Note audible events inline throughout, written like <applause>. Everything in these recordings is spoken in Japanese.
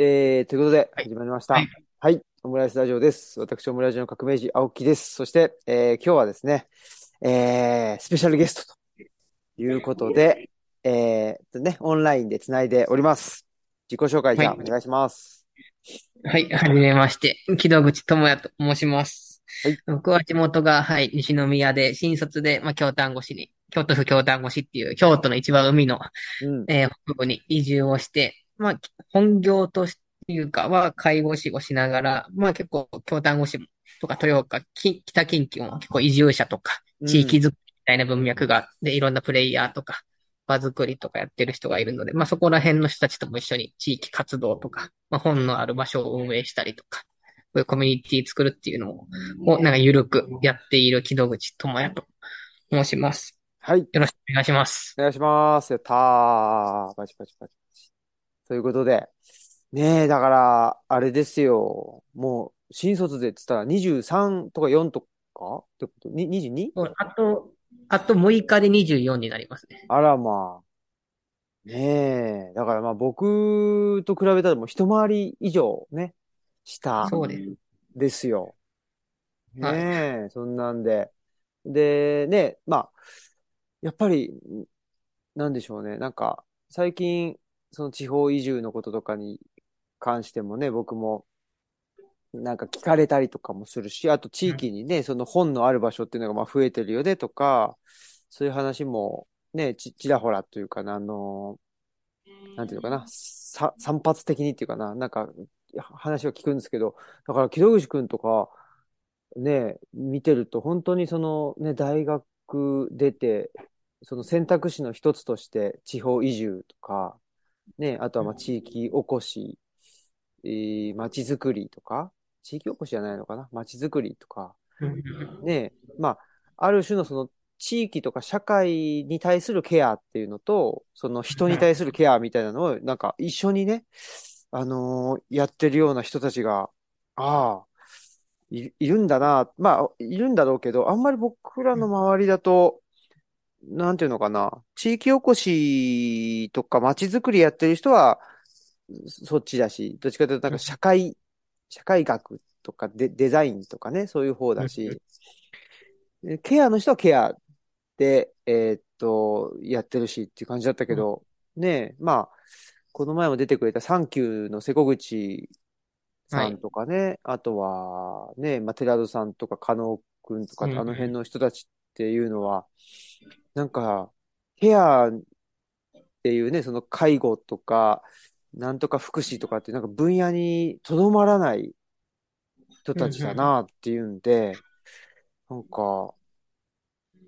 えー、ということで、はい。始まりました。はい。はい。オムライスラジオです。私、オムライスの革命児、青木です。そして、えー、今日はですね、えー、スペシャルゲストということで、えーとね、オンラインでつないでおります。自己紹介じゃあ、はい。お願いします。はい。はじめまして。木戸口智也と申します。はい。僕は地元が、はい、西宮で、新卒で、まあ、京丹後市に、京都府京丹後市っていう、京都の一番海の、うん。えー北部に移住をして、まあ、本業としていうかは、介護士をしながら、まあ、結構、京丹後市も、とか、豊岡、き北近畿も結構移住者とか、うん。地域づくりみたいな文脈があって、いろんなプレイヤーとか、場作りとかやってる人がいるので、まあそこら辺の人たちとも一緒に地域活動とか、まあ本のある場所を運営したりとか、こういうコミュニティ作るっていうのを、をなんか緩くやっている木戸口智也と申します。はい。よろしくお願いします。お願いします。やったー。パチパチパチ。ということで、ねえ、だから、あれですよ。もう、新卒でって言ったら23とか4とか？ってこと？に ?22? そうあと、あと6日で24になりますね。あらまあ。ねえ。だからまあ僕と比べたらもう一回り以上ね、下そうです。ですよ。はい。ねえ。そんなんで。で、ね、まあ、やっぱり、なんでしょうね。なんか、最近、その地方移住のこととかに関してもね、僕もなんか聞かれたりとかもするし、あと地うん域にね、その本のある場所っていうのがまあ増えてるよねとか、そういう話もね、ち、ちらほらというかな、あの、なんていうのかな、さ、散発的にっていうかな、なんか話を聞くんですけど、だから木戸口くんとかね、見てると本当にそのね、大学出て、その選択肢の一つとして地方移住とか、ね、あとはまあ地域おこし、えー、街づくりとか、地域おこしじゃないのかな？街づくりとか、うんね、まあ、ある種のその地域とか社会に対するケアっていうのと、その人に対するケアみたいなのを、なんか一緒にね、あのーやってるような人たちが、ああ、い、いるんだな。まあ、いるんだろうけど、あんまり僕らの周りだと、なんていうのかな。地域おこしとか街づくりやってる人は、そっちだし、どっちかというとなんか社会、社会学とかデ、デザインとかね、そういう方だし、でケアの人はケアで、えーっと、やってるしっていう感じだったけど、ねえ、まあ、この前も出てくれたサンキューの瀬古口はい。さんとかね、あとはね、まあ、寺戸さんとか加納くんとか、うん。あの辺の人たちっていうのは、なんか、ケアっていうね、その介護とか、なんとか福祉とかっていうなんか分野にとどまらない人うんたちだうんなっていうんで、なんか、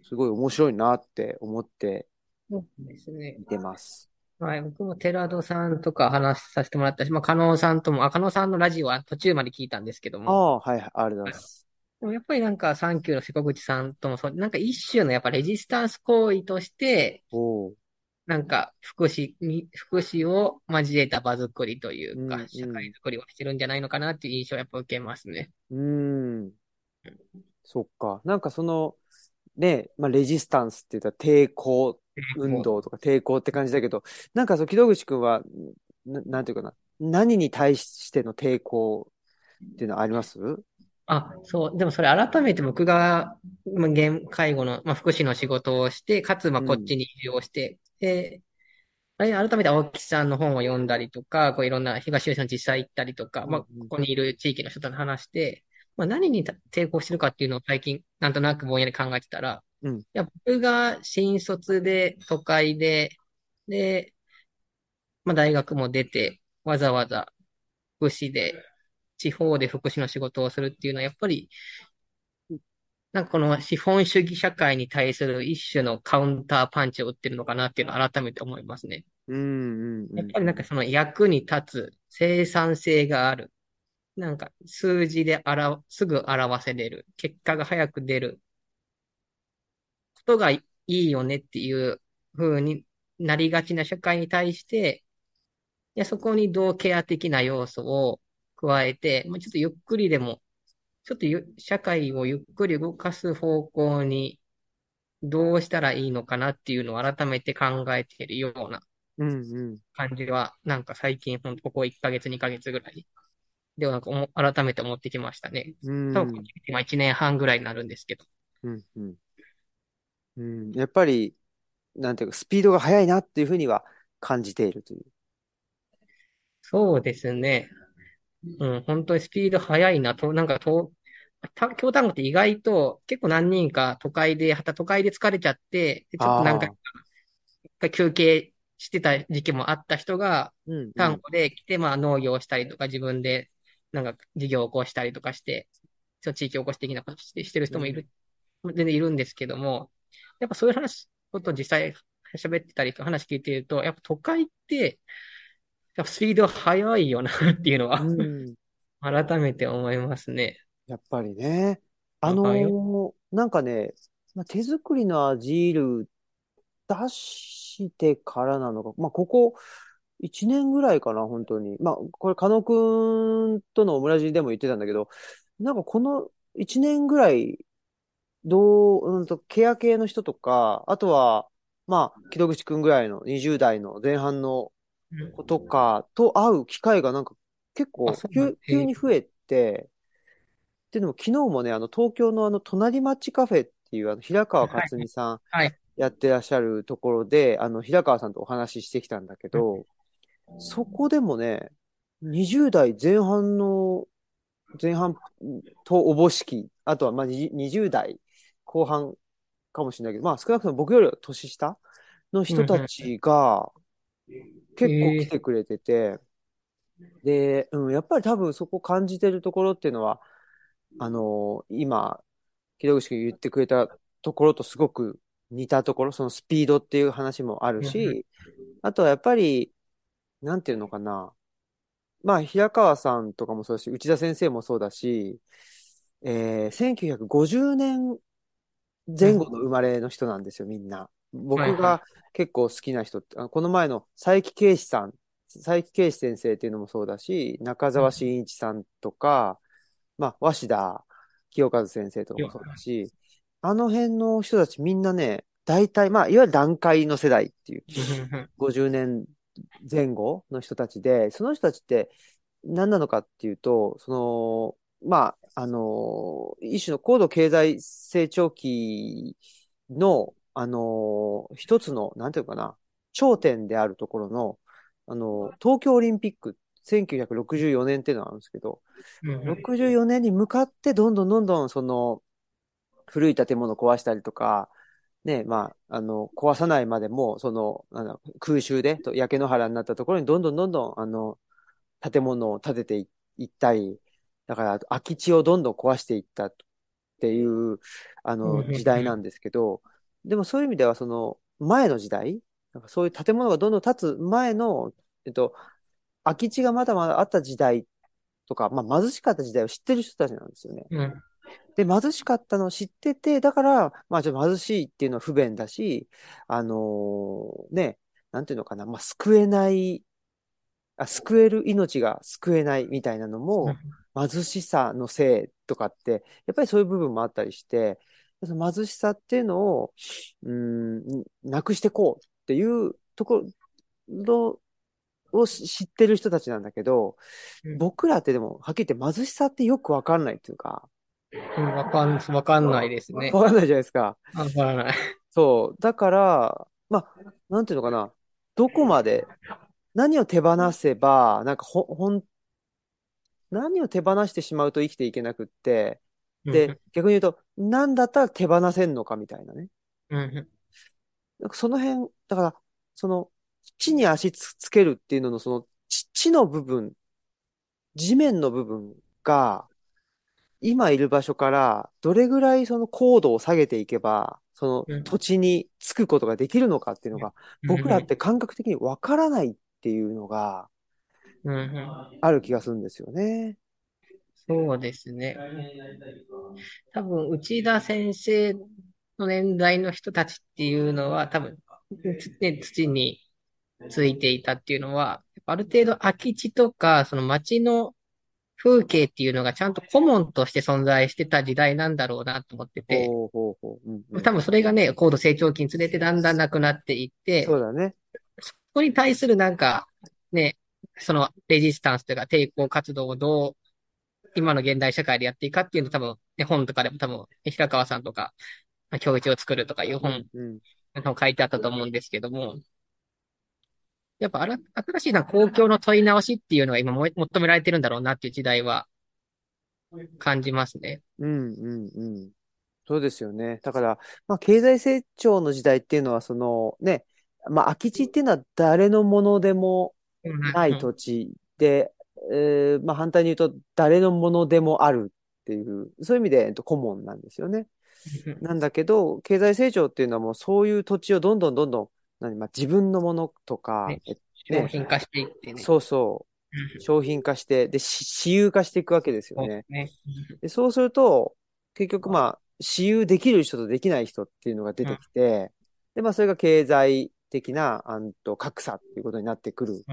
すごい面白いなって思って。見てます。はい、僕も寺戸さんとか話させてもらったし、まあ、加納さんとも、あ、加納さんのラジオは途中まで聞いたんですけども、ああ、はい、はいありがとうございます。でもやっぱりなんか、サンキューの瀬古口さんともそう、なんか一種のやっぱレジスタンス行為として、なんか福祉に、福祉を交えた場作りというか、うん、社会う作りをしてるんじゃないのかなっていう印象をやっぱ受けますね。ん、うん、そっか。なんかその、ね、まあ、レジスタンスって言ったら抵抗運こ動とか抵抗って感じだけど、なんかそう、木戸口くんは、な、なんていうかな、何に対しての抵抗っていうのはあります？う、あ、そう、でもそれ改めて僕が、まあ、現介護の、まあ、福祉の仕事をして、かつ、まあ、うん、こっちに移住をして、で、あれ改めて青木さんの本を読んだりとか、こういろんな東吉野の実際行ったりとか、うん、まあ、ここにいる地域の人と話して、まあ、何に抵抗してるかっていうのを最近、なんとなくぼんやり考えてたら、うん、いや、僕が新卒で都会で、で、まあ、大学も出て、わざわざ福祉で、地方で福祉の仕事をするっていうのは、やっぱり、なんかこの資本主義社会に対する一種のカウンターパンチを打ってるのかなっていうのを改めて思いますね。うん、うん、うやっん、ぱりなんかその役に立つ生産性がある。なんか数字で表、すぐ表せれる。結果が早く出ることがいいよねっていう風になりがちな社会に対して、いや、そこにどうケア的な要素を加えて、まあ、ちょっとゆっくりでも、ちょっとゆ社会をゆっくり動かす方向にどうしたらいいのかなっていうのを改めて考えているようなうんうん。感じは、なんか最近、ほんとここ1ヶ月、2ヶ月ぐらいではなんか思改めて思ってきましたね。うん。多分、今1年半ぐらいになるんですけど。うんうん。うん。やっぱり、なんていうか、スピードが速いなっていうふうには感じているという。そうですね。うん、本当にスピード速いな。と、なんかと、た京丹後って意外と結構何人か都会で、はた都会で疲れちゃって、でちょっとなんか休憩してた時期もあった人が、うんうん。丹後で来て、まあ農業をしたりとか自分でなんか事業を起こしたりとかして、ちょっと地域おこし的なことしてしてる人もいる、全然いるんですけども、やっぱそういう話、ことを実際喋ってたりと話聞いてると、やっぱ都会って、やっぱスピード速いよなっていうのは、うん。改めて思いますね。やっぱりね。あのーなんかね、まあ、手作りのアジール出してからなのか、まあ、ここ1年ぐらいかな、本当に。まあ、これ、加野くんとのオムラジでも言ってたんだけど、なんかこの1年ぐらい、どう、うんと、ケア系の人とか、あとは、まあ、木戸口くんぐらいの20代の前半のうん子とかと会う機会がなんか結構あそうなん急、急に増えて、っていうのも昨日もね、あの東京のあの隣町カフェっていうあの平川克美さんはい。やってらっしゃるところで、あの平川さんとお話ししてきたんだけど、そこでもね、20代前半の、前半とおぼしき、あとはまあに20代後半かもしれないけど、まあ少なくとも僕よりは年下の人たちが結構来てくれてて、で、うん、やっぱり多分そこ感じてるところっていうのは、あの今、木戸口君言ってくれたところとすごく似たところ、そのスピードっていう話もあるし、あとはやっぱり、なんていうのかな。まあ、平川さんとかもそうだし、内田先生もそうだし、えー、1950年前後の生まれの人なんですよ、みんな。僕はいはが結構好きな人って、あのこの前の佐伯啓史さん、佐伯啓史先生っていうのもそうだし、中澤真一さんとか、まあ、鷲田清和先生とかもそうだし、あの辺の人たちみんなね、大体、まあ、いわゆる団塊の世代っていう、50年前後の人たちで、その人たちって何なのかっていうと、その、まあ、あの、一種の高度経済成長期の、あの、一つの、なんていうのかな、頂点であるところの、あの、東京オリンピック、1964年っていうのがあるんですけど、64年に向かってどんどんどんどんその古い建物を壊したりとか、ね、まあ、あの、壊さないまでも、その、あの空襲で、と焼け野原になったところにどんどんどんどん、あの、建物を建てていいったり、だから空き地をどんどん壊していったっていう、あの、うん。時代なんですけど、でもそういう意味では、その、前の時代、なんかそういう建物がどんどん建つ前の、えっと、空き地がまだまだあった時代とか、まあ貧しかった時代を知ってる人たちなんですよね。うんで、貧しかったのを知ってて、だから、まあちょっと貧しいっていうのは不便だし、あのーね、なんていうのかな、まあ救えない、あ、救える命が救えないみたいなのも、貧しさのせいとかって、やっぱりそういう部分もあったりして、その貧しさっていうのを、うーん、なくしていこうっていうところを知ってる人たちなんだけど、うん僕らってでも、はっきり言って貧しさってよくわかんないっていうか、うんわかん、わかんないですね。わかんないじゃないですか。わからない。そう。だから、まあ、なんていうのかな。どこまで、何を手放せば、なんかほ、ほん、何を手放してしまうと生きていけなくって、で、逆に言うと、何だったら手放せんのかみたいなね。なんかその辺、だから、その、地に足つつけるっていうのの、その、地地の部分、地面の部分が、今いる場所から、どれぐらいその高度を下げていけば、そうん。の土地につくことができるのかっていうのが、僕らって感覚的にわからないっていうのがある気がするんですよね。そうですね。多分、内田先生の年代の人たちっていうのは、多分、つね、土についていたっていうのは、ある程度空き地とか、その街の風景っていうのがちゃんとコモンとして存在してた時代なんだろうなと思ってて、ほうほうほう。うんうん多分それがね、高度成長期につれてだんだんなくなっていって、そうだね。こに対するなんか、ね、そのレジスタンスというか抵抗活動をどう、今の現代社会でやっていくかっていうの多分、ね、本とかでも多分、平川さんとか、教育を作るとかいう本、うん。書いてあったと思うんですけども、やっぱあら、新しいな公共の問い直しっていうのが今も求められてるんだろうなっていう時代は感じますね。うん、うん、うん。そうですよね。だから、まあ、経済成長の時代っていうのは、そのね、まあ、空き地っていうのは誰のものでもない土地で、えー、まあ、反対に言うと、誰のものでもあるっていう、そういう意味で、えっと、顧問なんですよね。なんだけど、経済成長っていうのはもうそういう土地をどんどんどんどん、何、まあ、自分のものとか、ね、商品化していってね。そうそう。商品化して、で、私有化していくわけですよね。ねでそうすると、結局まあ、私有できる人とできない人っていうのが出てきて、で、まあ、それが経済的な、あんと、格差っていうことになってくる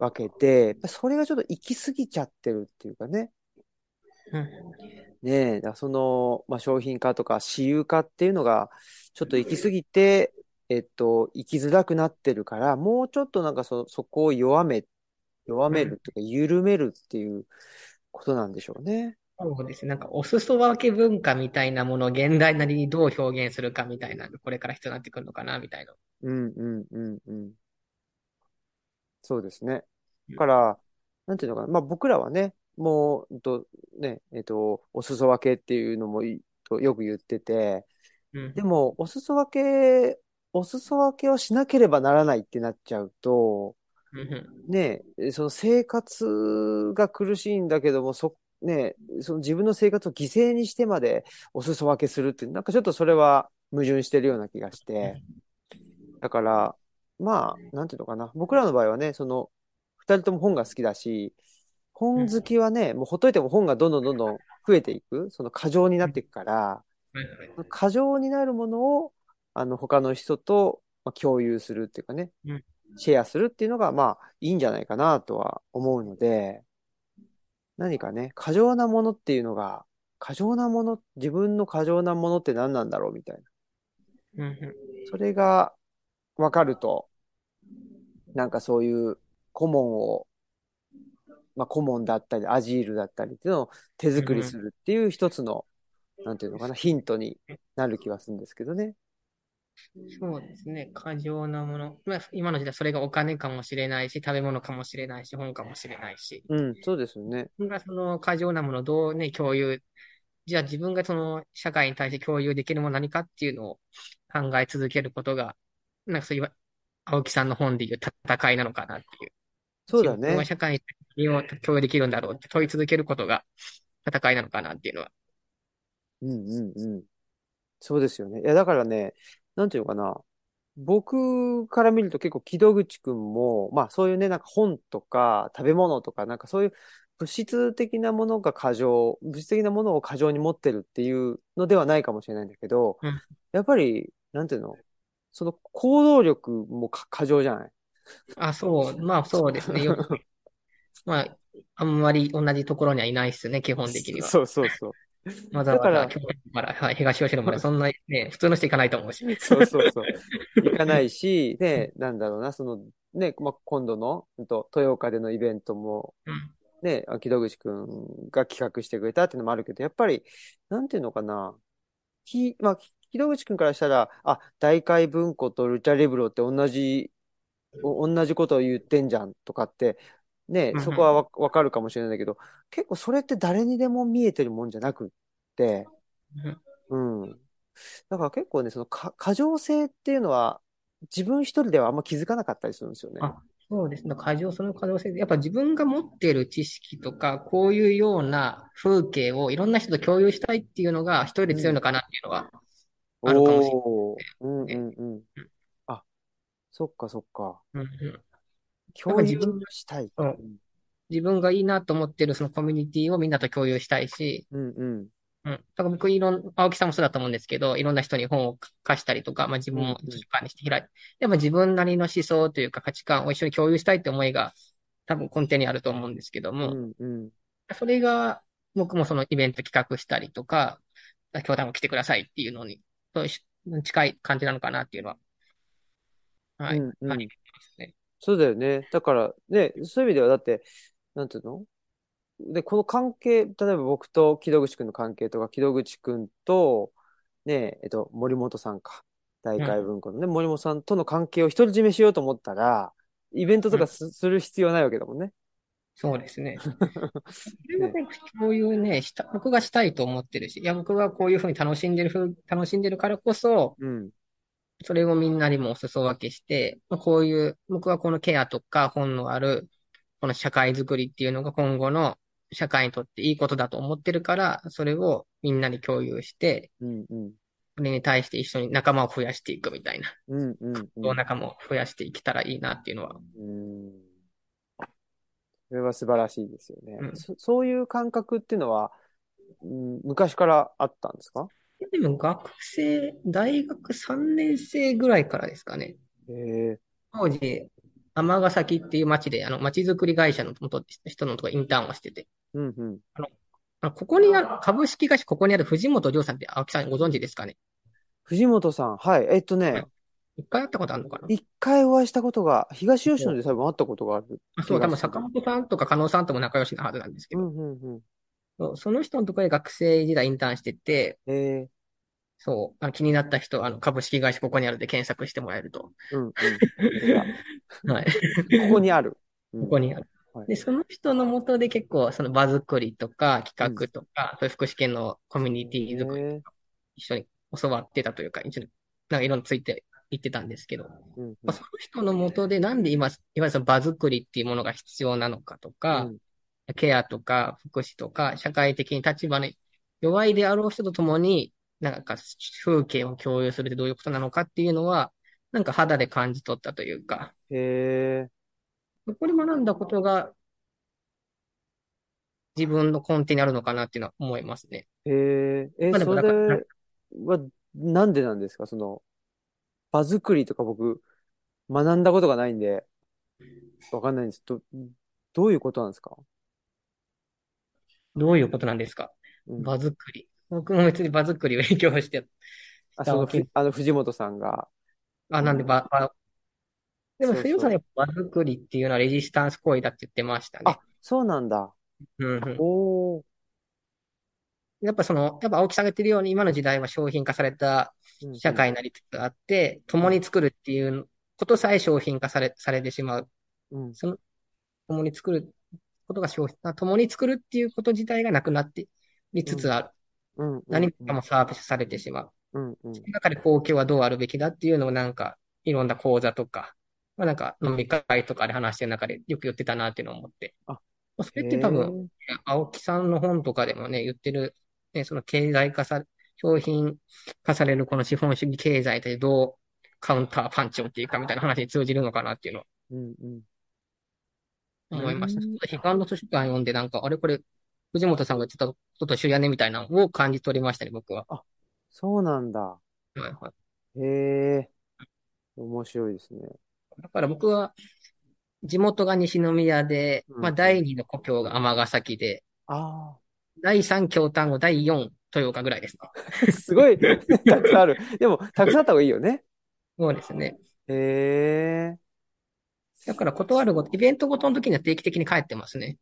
わけで、それがちょっと行き過ぎちゃってるっていうかね。ねえ、だその、まあ、商品化とか私有化っていうのが、ちょっと行き過ぎて、えっと、生きづらくなってるから、もうちょっとなんかそ、そこを弱め、弱めるっていうか、緩めるっていうことなんでしょうね。そうですね。なんか、お裾分け文化みたいなものを現代なりにどう表現するかみたいな、これから必要になってくるのかな、みたいな。うんうんうんうん。そうですね。だから、なんていうのかな。まあ僕らはね、もう、とね、えっと、お裾分けっていうのもいとよく言ってて、うん、でも、お裾分け、お裾分けをしなければならないってなっちゃうと、ね、その生活が苦しいんだけども、そね、その自分の生活を犠牲にしてまでお裾分けするって、なんかちょっとそれは矛盾してるような気がして。だから、まあ、なんていうのかな。僕らの場合はね、その、二人とも本が好きだし、本好きはね、もうほっといても本がどんどんどんどん増えていく、その過剰になっていくから、過剰になるものを、あの、他の人と共有するっていうかね、シェアするっていうのが、まあ、いいんじゃないかなとは思うので、何かね、過剰なものっていうのが、過剰なもの、自分の過剰なものって何なんだろうみたいな。それが分かると、なんかそういう顧問を、まあ顧問だったり、アジールだったりっていうのを手作りするっていう一つの、なんていうのかな、ヒントになる気はするんですけどね。そうですね。過剰なもの。まあ、今の時代、それがお金かもしれないし、食べ物かもしれないし、本かもしれないし。うん、そうですよね。がその過剰なものをどうね、共有、じゃあ自分がその社会に対して共有できるもの何かっていうのを考え続けることが、なんかそういう、青木さんの本でいう戦いなのかなっていう。そうだね。社会にを共有できるんだろうって問い続けることが戦いなのかなっていうのは。うんうんうん。そうですよね。いや、だからね、なんていうのかな。僕から見ると結構木戸口くんも、まあそういうね、なんか本とか食べ物とか、なんかそういう物質的なものが過剰、物質的なものを過剰に持ってるっていうのではないかもしれないんだけど、うん、やっぱり、なんていうの？その行動力も過剰じゃない？あ、そう、まあそうですね。よく <laughs> まあ、あんまり同じところにはいないっすね、基本的には。そうそうそう。わざわざ京都から、はい、東吉野までそんなね、普通の人行かないと思うし。そうそうそう。<laughs> 行かないし、ね、なんだろうな、その、ね、まあ、今度の、と、豊岡でのイベントも、ね、木戸口くんが企画してくれたっていうのもあるけど、やっぱり、なんていうのかな、き、まあ、木戸口くんからしたら、あ、大海文庫とルチャリブロって同じ、同じことを言ってんじゃんとかってね、そこはわわかるかもしれないんだけど、結構それって誰にでも見えてるもんじゃなくって、うん。だから結構ね、そのか過剰性っていうのは、自分一人ではあんま気づかなかったりするんですよね。あ、そうですね。過剰、その過剰性で、やっぱ自分が持っている知識とか、こういうような風景をいろんな人と共有したいっていうのが一人で強いのかなっていうのはあるかもしれない、ね、うんうんうん。あ、そっかそっか。うんうん共有したい。うん、自分がいいなと思ってるそのコミュニティをみんなと共有したいし、うんうん。うん。だから僕、いろん、青木さんもそうだと思うんですけど、いろんな人に本を貸したりとか、まあ自分も図書館にして開いて、やっぱ自分なりの思想というか価値観を一緒に共有したいって思いが多分根底にあると思うんですけども、うんうん、それが僕もそのイベント企画したりとか、教団も来てくださいっていうのに、近い感じなのかなっていうのは、はい、うんうん。そうだよね。だからね、そういう意味ではだって、なんていうの？で、この関係、例えば僕と木戸口くんの関係とか、木戸口くんと、ね、えっと、森本さんか。大海文庫のね、森本さんとの関係を独り占めしようと思ったら、イベントとかす,、する必要ないわけだもんね。そうですね。<laughs> それもね、共有ね、した、僕がしたいと思ってるし、いや、僕がこういうふうに楽しんでるふう、楽しんでるからこそ、うん。それをみんなにもお裾分けして、まあ、こういう、僕はこのケアとか本のある、この社会づくりっていうのが今後の社会にとっていいことだと思ってるから、それをみんなに共有して、うんうん。それに対して一緒に仲間を増やしていくみたいな、うんうんうん。仲間を増やしていけたらいいなっていうのは、うん。それは素晴らしいですよね。うんそそういう感覚っていうのは、うん、昔からあったんですか？でも学生、大学3年生ぐらいからですかね。当時、尼崎っていう町で、あの、町づくり会社の元人のとこインターンをしてて、うんうん。あのここにある、株式会社ここにある藤本亮さんって青木さんご存知ですかね？藤本さん、はい。えっとね、一回会ったことあるのかな？一回お会いしたことが、東吉野で多分会ったことがある。あそう、多分坂本さんとか加納さんとも仲良しなはずなんですけど、うんうんうん。そうその人のところで学生時代インターンしてて、ええそう、あの気になった人、あの株式会社ここにあるで検索してもらえると。うんうん。<laughs> はい。ここにある。うんここにある。はいで、その人のもとで結構、その場作りとか企画とか、そういう福祉系のコミュニティ作りへえ一緒に教わってたというか、一緒に、なんかいろんなついて言ってたんですけど、うんうんまあ、その人のもとでなんで今、いわゆるその場作りっていうものが必要なのかとか、うんケアとか福祉とか、社会的に立場に弱いであろう人と共に、なんか風景を共有するってどういうことなのかっていうのは、なんか肌で感じ取ったというか、へえ。そこで学んだことが自分の根底にあるのかなっていうのは思いますね。へえ。え、まあでもそだかられは、なんでなんですか？その、場作りとか僕、学んだことがないんで、わかんないんです。ど、どういうことなんですか？どういうことなんですか？うん場作り。僕も別に場作りを影響してあ、その、あの、藤本さんが、あ、なんでば、ば、でも、藤本さんやっぱ場作りっていうのはレジスタンス行為だって言ってましたねあ。、そうなんだ。うんうん。おー。やっぱその、やっぱ青木さんが言ってるように今の時代は商品化されたうんうん社会になりつつあって、共に作るっていうことさえ商品化され、されてしまう。うんその、共に作ることが商品、あ共に作るっていうこと自体がなくなっていつつある。うんうん何かもサービスされてしまう。うんうんその中で公共はどうあるべきだっていうのをなんか、いろんな講座とか、まあなんか飲み会とかで話してる中でよく言ってたなっていうのを思って。あそれって多分、青木さんの本とかでもね、言ってる、ね、その経済化さ、商品化されるこの資本主義経済でどうカウンターパンチを打っていくかみたいな話に通じるのかなっていうのをうんうん思いました。うんちょっと悲観の図書館読んでなんか、あれこれ、藤本さんが言ってたことと一緒やねみたいなのを感じ取りましたね、僕は。そうなんだ。はいはい。へえ。面白いですね。だから僕は、地元が西宮で、うんまあ第二の故郷が尼崎で、あ第三京丹後、第四豊岡ぐらいですね。あ、<laughs> すごい、たくさんある。でも、たくさんあった方がいいよね。そうですね。へえ。だから断るごと、イベントごとの時には定期的に帰ってますね。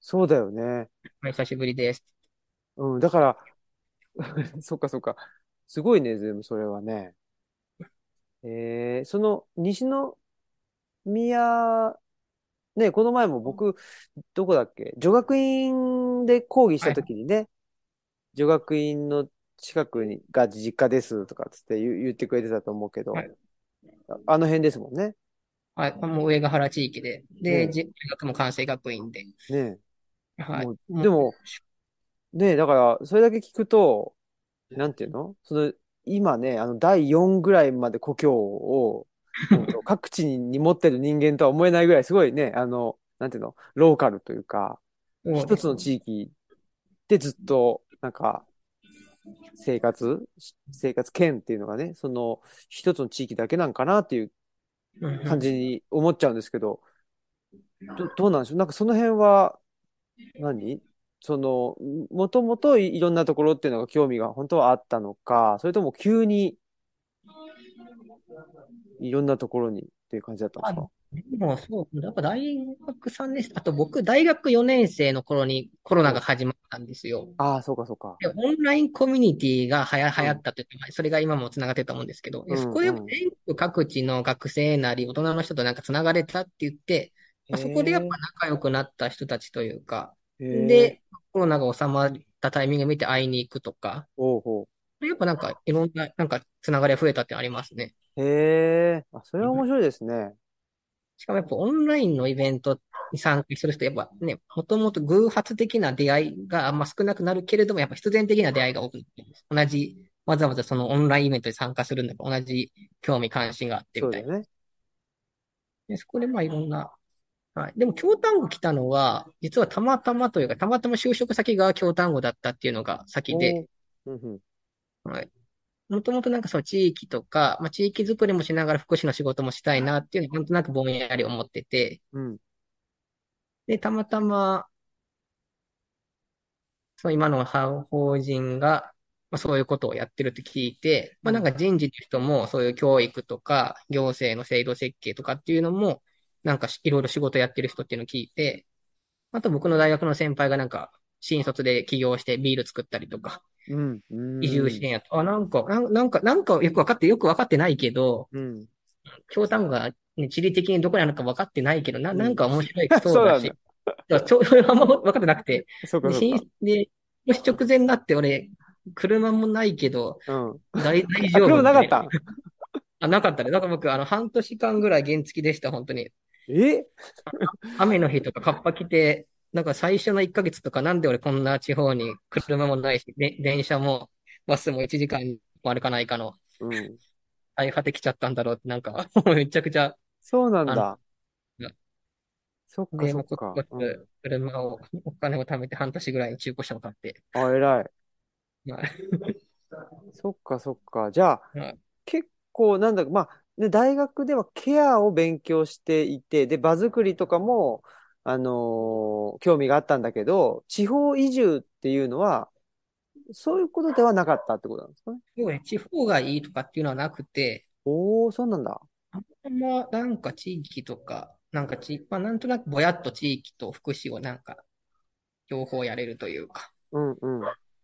そうだよね。お久しぶりです。うん、だから、<laughs> そっかそっか。すごいね、全部それはね。えー、その、西宮、ね、この前も僕、どこだっけ？女学院で講義した時にね、女学院の近くにが実家ですとかつって言言ってくれてたと思うけど、はいああの辺ですもんね。はい。もう上ヶ原地域で。で、ねじ大学も関西学院で。ねはい。でも、ねだから、それだけ聞くと、なんていうの？その、今ね、あの、第4ぐらいまで故郷を、各地に持ってる人間とは思えないぐらい、すごいね、あの、なんていうの？ローカルというか、一つの地域でずっと、なんか、生活生活圏っていうのがね、その、一つの地域だけなんかなっていう感じに思っちゃうんですけど、ど、どうなんでしょう？なんかその辺は、何？その、もともといいろんなところっていうのが興味が本当はあったのか、それとも急にいろんなところにっていう感じだったんですか？でもそう、やっぱ大学3年生、あと僕大学4年生の頃にコロナが始まったんですよ。ああ、そうかそうか。で、オンラインコミュニティがはや、流行ったというか、それが今も繋がってると思うんですけど、うんそこでうん全国各地の学生なり大人の人となんか繋がれたって言って、まあそこでやっぱ仲良くなった人たちというか。で、コロナが収まったタイミング見て会いに行くとか、おうほやっぱなんかいろんな、なんか繋がりが増えたってありますね。う。へえ。あ、それは面白いですね。しかもやっぱオンラインのイベントに参加する人、やっぱね、もともと偶発的な出会いがあんま少なくなるけれども、やっぱ必然的な出会いが多くなってるんです。同じ、わざわざそのオンラインイベントに参加するんだから、同じ興味関心があってみたいな。そうね。で、そこでまあいろんな、はい。でも京丹後来たのは、実はたまたまというか、たまたま就職先が京丹後だったっていうのが先で。うんうん。はい。もともとなんかその地域とか、まあ地域づくりもしながら福祉の仕事もしたいなっていうのをなんとなくぼんやり思ってて、うん。で、たまたま、その今の法人が、まあ、そういうことをやってるって聞いて、まあなんか人事の人もそういう教育とか行政の制度設計とかっていうのも、なんかしいろいろ仕事やってる人っていうのを聞いて、あと僕の大学の先輩がなんか新卒で起業してビール作ったりとか。移住支援やと、あ、なんか、なんなんか、なんかよくわかって、よくわかってないけど、うん。京丹後が、ね、地理的にどこにあるか分かってないけど、な、うんなんか面白いそう <laughs> そうだし、なんだ。だからちょあんま分かってなくて、で、そうかそうか。新で、もし直前になって俺、車もないけど、うん。大、<laughs> 大あ、丈夫車なかっみた？あ、なかったね。だから僕、あの、半年間ぐらい原付でした、本当に。え？雨の日とかカッパ着て、なんか最初の1ヶ月とかなんで俺こんな地方に車もないし、で、電車もバスも1時間も歩かないかのうん。大破できちゃったんだろうって、なんか、<laughs> めちゃくちゃ、そうなんあだ。の、そっかで、そっうコツコうん。ツ車を、お金を貯めて半年ぐらい中古車を買って、あ、偉い。まあ、<laughs> そっかそっか。じゃあ、まあ結構、なんだ、まあ、ね、大学ではケアを勉強していて、で、場作りとかも、あのー興味があったんだけど、地方移住っていうのは、そういうことではなかったってことなんですかね？要は地方がいいとかっていうのはなくて、おー、そうなんだ。あんまなんか地域とか、なんか地、まあなんとなくぼやっと地域と福祉をなんか、両方やれるというか。うんうん。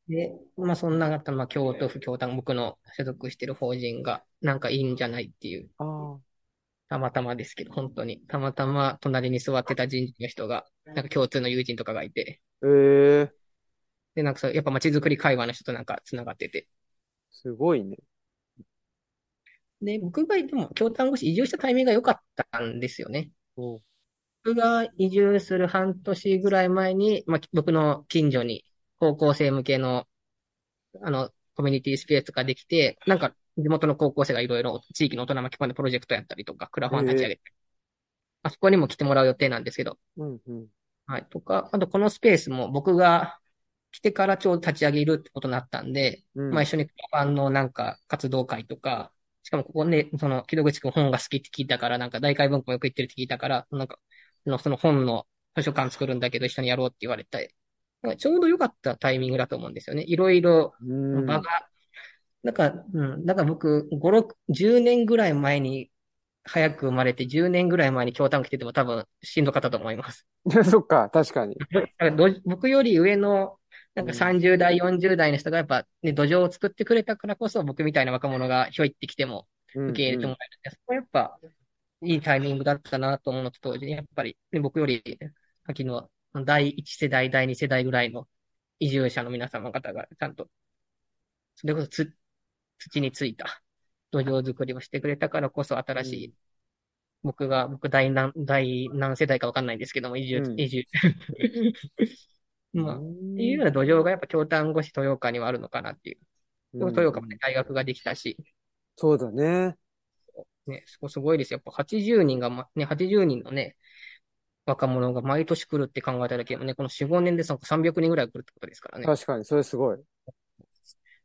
で、まあそんな中、まあ京都府京丹、僕の所属してる法人が、なんかいいんじゃないっていう、ああ、たまたまですけど、本当に。たまたま隣に座ってた人事の人が、なんか共通の友人とかがいて、ええで、なんかそう、やっぱ街づくり会話の人となんか繋がってて。すごいね。で、僕が、でも、京丹後市移住したタイミングが良かったんですよね。僕が移住する半年ぐらい前に、まあ、僕の近所に高校生向けの、あの、コミュニティスペースができて、なんか、地元の高校生がいろいろ地域の大人巻き込んでプロジェクトやったりとか、クラファン立ち上げて、あそこにも来てもらう予定なんですけど、うんうん。はい。とか、あとこのスペースも僕が来てからちょうど立ち上げるってことになったんで、うんまあ一緒にクラファンのなんか活動会とか、しかもここね、その、木戸口くん本が好きって聞いたから、なんか大会文庫もよく言ってるって聞いたから、なんか、そのその本の図書館作るんだけど一緒にやろうって言われて、ちょうど良かったタイミングだと思うんですよね。いろいろうん。場が、なんか、うん、なんか僕、5、6、10年ぐらい前に、早く生まれて10年ぐらい前に京丹後来てても多分しんどかったと思います。<laughs> そっか、確かに。僕より上の、なんかうん30代、40代の人がやっぱね、土壌を作ってくれたからこそ僕みたいな若者がひょいってきてもうん受け入れてもらえるんで、そこはやっぱいいタイミングだったなと思うのと同時に、やっぱり、ね、僕より先の第1世代、第2世代ぐらいの移住者の皆様方がちゃんと、それこそつ土についた土壌作りをしてくれたからこそ新しい、うん僕が、僕第何、第何世代かわかんないんですけども、移住、うん移住。<laughs> まあ、うんっていうような土壌がやっぱ京丹後市豊岡にはあるのかなっていう。うん豊岡もね、大学ができたし、そうだね。ね、そこすごいですよ。やっぱ80人が、ま、ね、80人のね、若者が毎年来るって考えただけでもね、この4、5年でその300人ぐらい来るってことですからね。確かに、それすごい。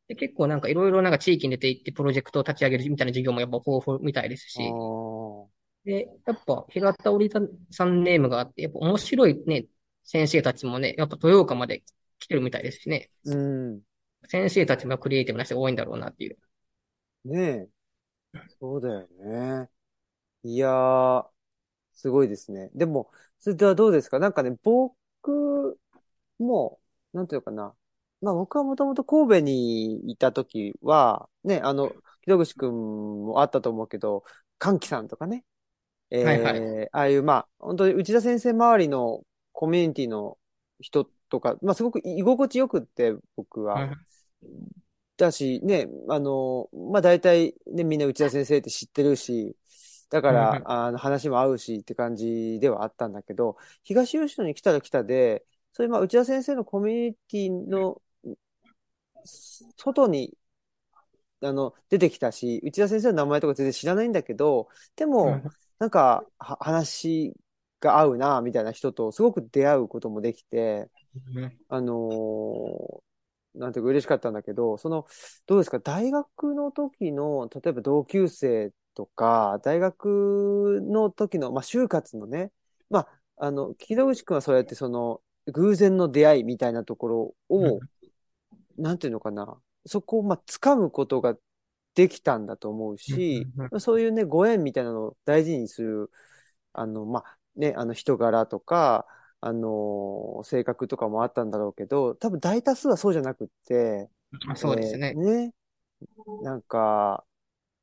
で結構なんかいろいろなんか地域に出て行ってプロジェクトを立ち上げるみたいな授業もやっぱ豊富みたいですし。で、やっぱ平田織田さんネームがあって、やっぱ面白いね、先生たちもね、やっぱ豊岡まで来てるみたいですしね。うん。先生たちもクリエイティブな人が多いんだろうなっていう。ねえ。そうだよね。いやー、すごいですね。でも、それではどうですか？なんかね、僕も、なんていうのかな。まあ僕はもともと神戸にいた時は、ね、あの、木戸口くんもあったと思うけど、歓喜さんとかね、はいはい。えー、ああいう、まあ、本当に内田先生周りのコミュニティの人とか、まあすごく居心地よくって、僕は。うんだし、ね、あの、まあ大体ね、みんな内田先生って知ってるし、だから、うんあの、話も合うしって感じではあったんだけど、東吉野に来たら来たで、そういう、まあ、内田先生のコミュニティの外に、あの、出てきたし、内田先生の名前とか全然知らないんだけど、でも、うん。なんか、は話が合うな、みたいな人とすごく出会うこともできて、うん。あのーなんていうか嬉しかったんだけど、その、どうですか、大学の時の、例えば同級生とか、大学の時の、まあ、就活のね、まあ、あの、木戸口くんはそうやってその、偶然の出会いみたいなところを、なんていうのかな、そこを、まあ、掴むことができたんだと思うし、そういうね、ご縁みたいなのを大事にする、あの、まあ、ね、あの人柄とか、あの、性格とかもあったんだろうけど、多分大多数はそうじゃなくって、あそうですえーね。ね、なんか、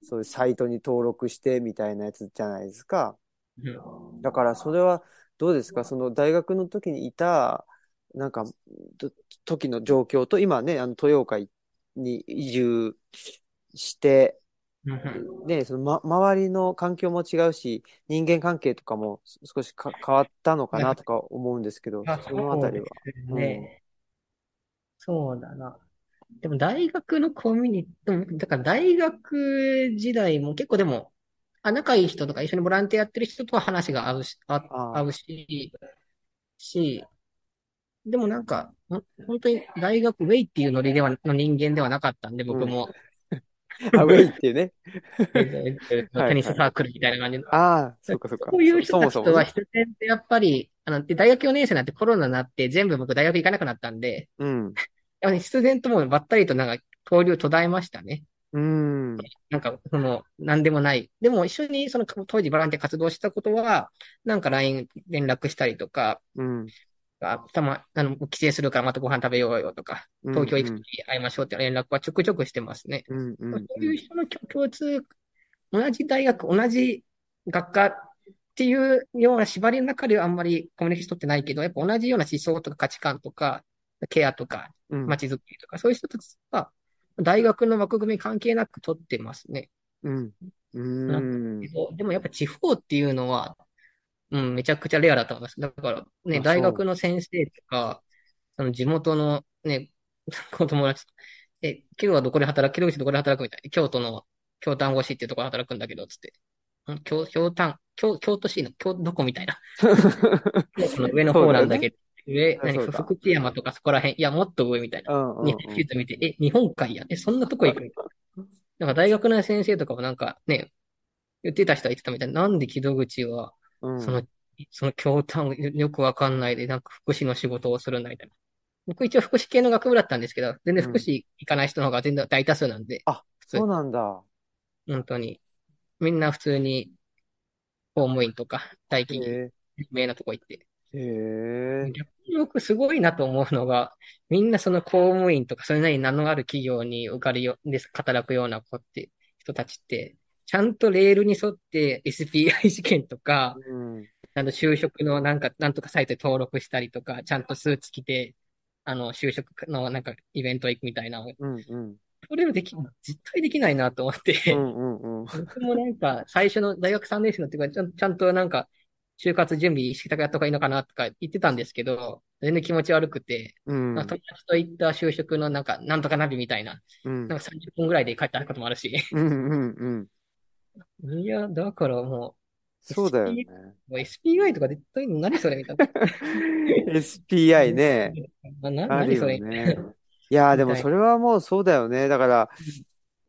そういうサイトに登録してみたいなやつじゃないですか。うんだからそれはどうですか？その大学の時にいた、なんか、と時の状況と、今ね、あの、豊岡に移住して、うんね、その、ま、周りの環境も違うし、人間関係とかも少しか変わったのかなとか思うんですけど、あ、そのあたりは。そう。そうだな。でも大学のコミュニティ、だから大学時代も結構でも、あ、仲いい人とか一緒にボランティアやってる人とは話が合うし、あ、あ合うし、し、でもなんか、本当に大学ウェイっていうノリでは、の人間ではなかったんで、僕も。<laughs> あ、ウェイっていうね。テニスサークルみたいな感じの。ああ、そうかそうか。こういう人たちとは。必然ってやっぱり、あの、で大学4年生になってコロナになって全部僕大学行かなくなったんで、うん。やっぱり必然ともばったりとなんか交流途絶えましたね。うん。なんか、その、なんでもない。でも一緒にその当時ボランティア活動したことは、なんか LINE 連絡したりとか、うん。あたま、あの、帰省するからまたご飯食べようよとか、うん東京行くとき会いましょうって連絡はちょくちょくしてますね。うん。うん。そういう人の共共通、同じ大学、同じ学科っていうような縛りの中ではあんまりコミュニケーション取ってないけど、やっぱ同じような思想とか価値観とか、ケアとか、うん。街づくりとか、そういう人たちは、大学の枠組み関係なく取ってますね。うん。うん。でもやっぱ地方っていうのは、うん、めちゃくちゃレアだと思います。だからね、あ大学の先生とか、その地元のね、子友達、え、今日はどこで働く、木戸口どこで働く？みたいな。京都の、京丹後市っていうところで働くんだけど、つって。ん京、京丹、京、京都市の、京、どこみたいな。<laughs> 京都の上の方なんだけど、上、何、そうだ福知山とかそこら辺、いや、もっと上みたいな。日本地図見て、え、日本海やん。え、そんなとこ行くのなんか大学の先生とかもなんかね、言ってた人は言ってたみたいな。なんで木戸口は、うん。その、その京丹よよくわかんないで、なんか福祉の仕事をするんだみたいな。僕一応福祉系の学部だったんですけど、全然福祉行かない人の方が全然大多数なんで、あ、普通そうなんだ。本当に。みんな普通に公務員とか大へ企業、え。有名なとこ行って。へえ。逆に僕すごいなと思うのが、みんなその公務員とか、それなりに名のある企業に受かるよ、で、働くような子って、人たちって、ちゃんとレールに沿って SPI 試験とか、うん。あの、就職のなんか、なんとかサイトに登録したりとか、ちゃんとスーツ着て、あの、就職のなんか、イベント行くみたいな。うん。うん。それをでき、絶対できないなと思って、うん。うん。うん。僕もなんか、最初の大学3年生の時はちゃん、ちゃんとなんか、就活準備してた方がいいのかなとか言ってたんですけど、全然気持ち悪くて、うん。友達と行った就職のなんか、なんとかナビみたいな、うん。なんか30分ぐらいで帰ったこともあるし。うん。うん。うん。いや、だからもそうだよね。う、もう SPI とか絶対何それみたいな。<laughs> SPI ね。<laughs> な、な、あるよ何それね。いやー、<laughs> でもそれはもうそうだよね。だから、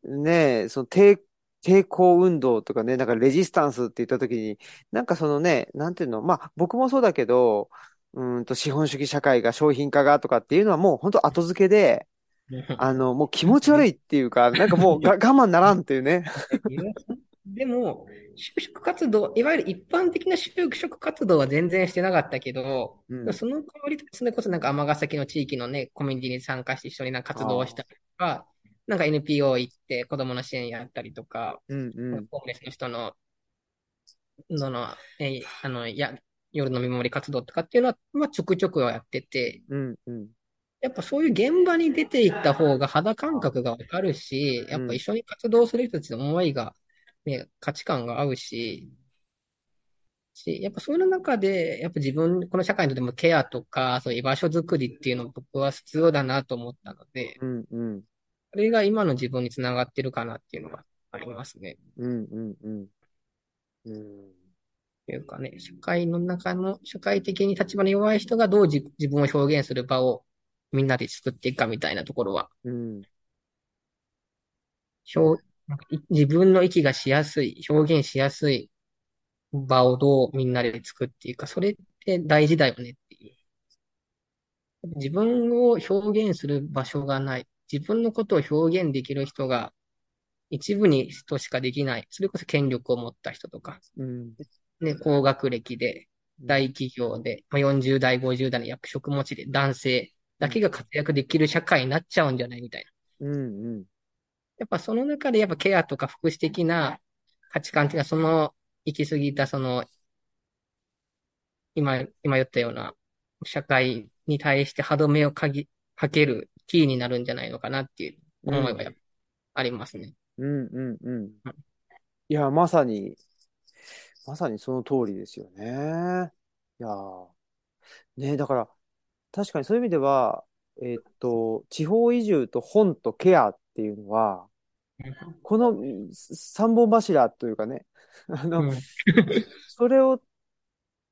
ね、その抵、抵抗運動とかね、なんかレジスタンスって言った時に、なんかそのね、なんていうの、まあ僕もそうだけど、うーんと資本主義社会が商品化がとかっていうのはもう本当後付けで、あの、もう気持ち悪いっていうか、なんかもうが我慢ならんっていうね。でも、就職活動、いわゆる一般的な就職活動は全然してなかったけど、うん。その代わり、それこそなんか尼崎の地域のね、コミュニティに参加して一緒になんか活動をした。りとか、なんか NPO 行って子供の支援やったりとか、うんうん。ホームレスの人の、その、えあの、や、夜の見守り活動とかっていうのは、まあ、ちょくちょくはやってて、うんうん。やっぱそういう現場に出ていった方が肌感あ覚がわかるし、やっぱ一うん。緒に活動する人たちの思いが、ね、価値観が合うし、し、やっぱそういう中で、やっぱ自分、この社会にとってもケアとか、そういう居場所づくりっていうのも僕は必要だなと思ったので、うんうん。それが今の自分につながってるかなっていうのがありますね。うんうんうん。うん。というかね、社会の中の、社会的に立場の弱い人がどう自自分を表現する場をみんなで作っていくかみたいなところは、うん。表、なんかい自分の息がしやすい、表現しやすい場をどうみんなで作っていくか、それって大事だよねっていう。自分を表現する場所がない。自分のことを表現できる人が一部に人しかできない。それこそ権力を持った人とか、うん。ね、高学歴で、大企業で、まあ、40代、50代の役職持ちで男性だけが活躍できる社会になっちゃうんじゃないみたいな。うんうん。やっぱその中でやっぱケアとか福祉的な価値観っていうのはその行き過ぎたその今、今言ったような社会に対して歯止めをかぎ、かけるキーになるんじゃないのかなっていううん。思いがやっぱありますね。うんうんうん。いや、まさに、まさにその通りですよね。いやー、ね、だから、確かにそういう意味では、えっと、地方移住と本とケアっていうのは、この三本柱というかね、<laughs> あの、うん。<laughs> それを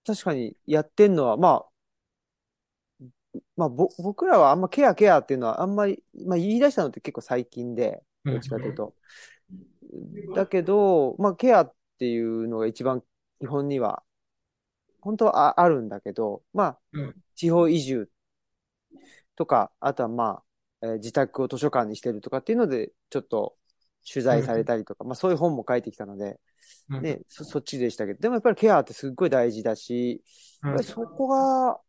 確かにやってんのは、まあ、まあ、ぼ、僕らはあんまケアケアっていうのはあんまり、まあ言い出したのって結構最近で、どっちかというと。だけど、まあケアっていうのが一番基本には、本当はあ、あるんだけど、まあ、うん。地方移住とか、あとはまあ、えー自宅を図書館にしてるとかっていうので、ちょっと取材されうん。たりとか、まあそういう本も書いてきたので、うん。ね、そ、そっちでしたけど、でもやっぱりケアってすっごい大事だし、うん。やっぱりそこが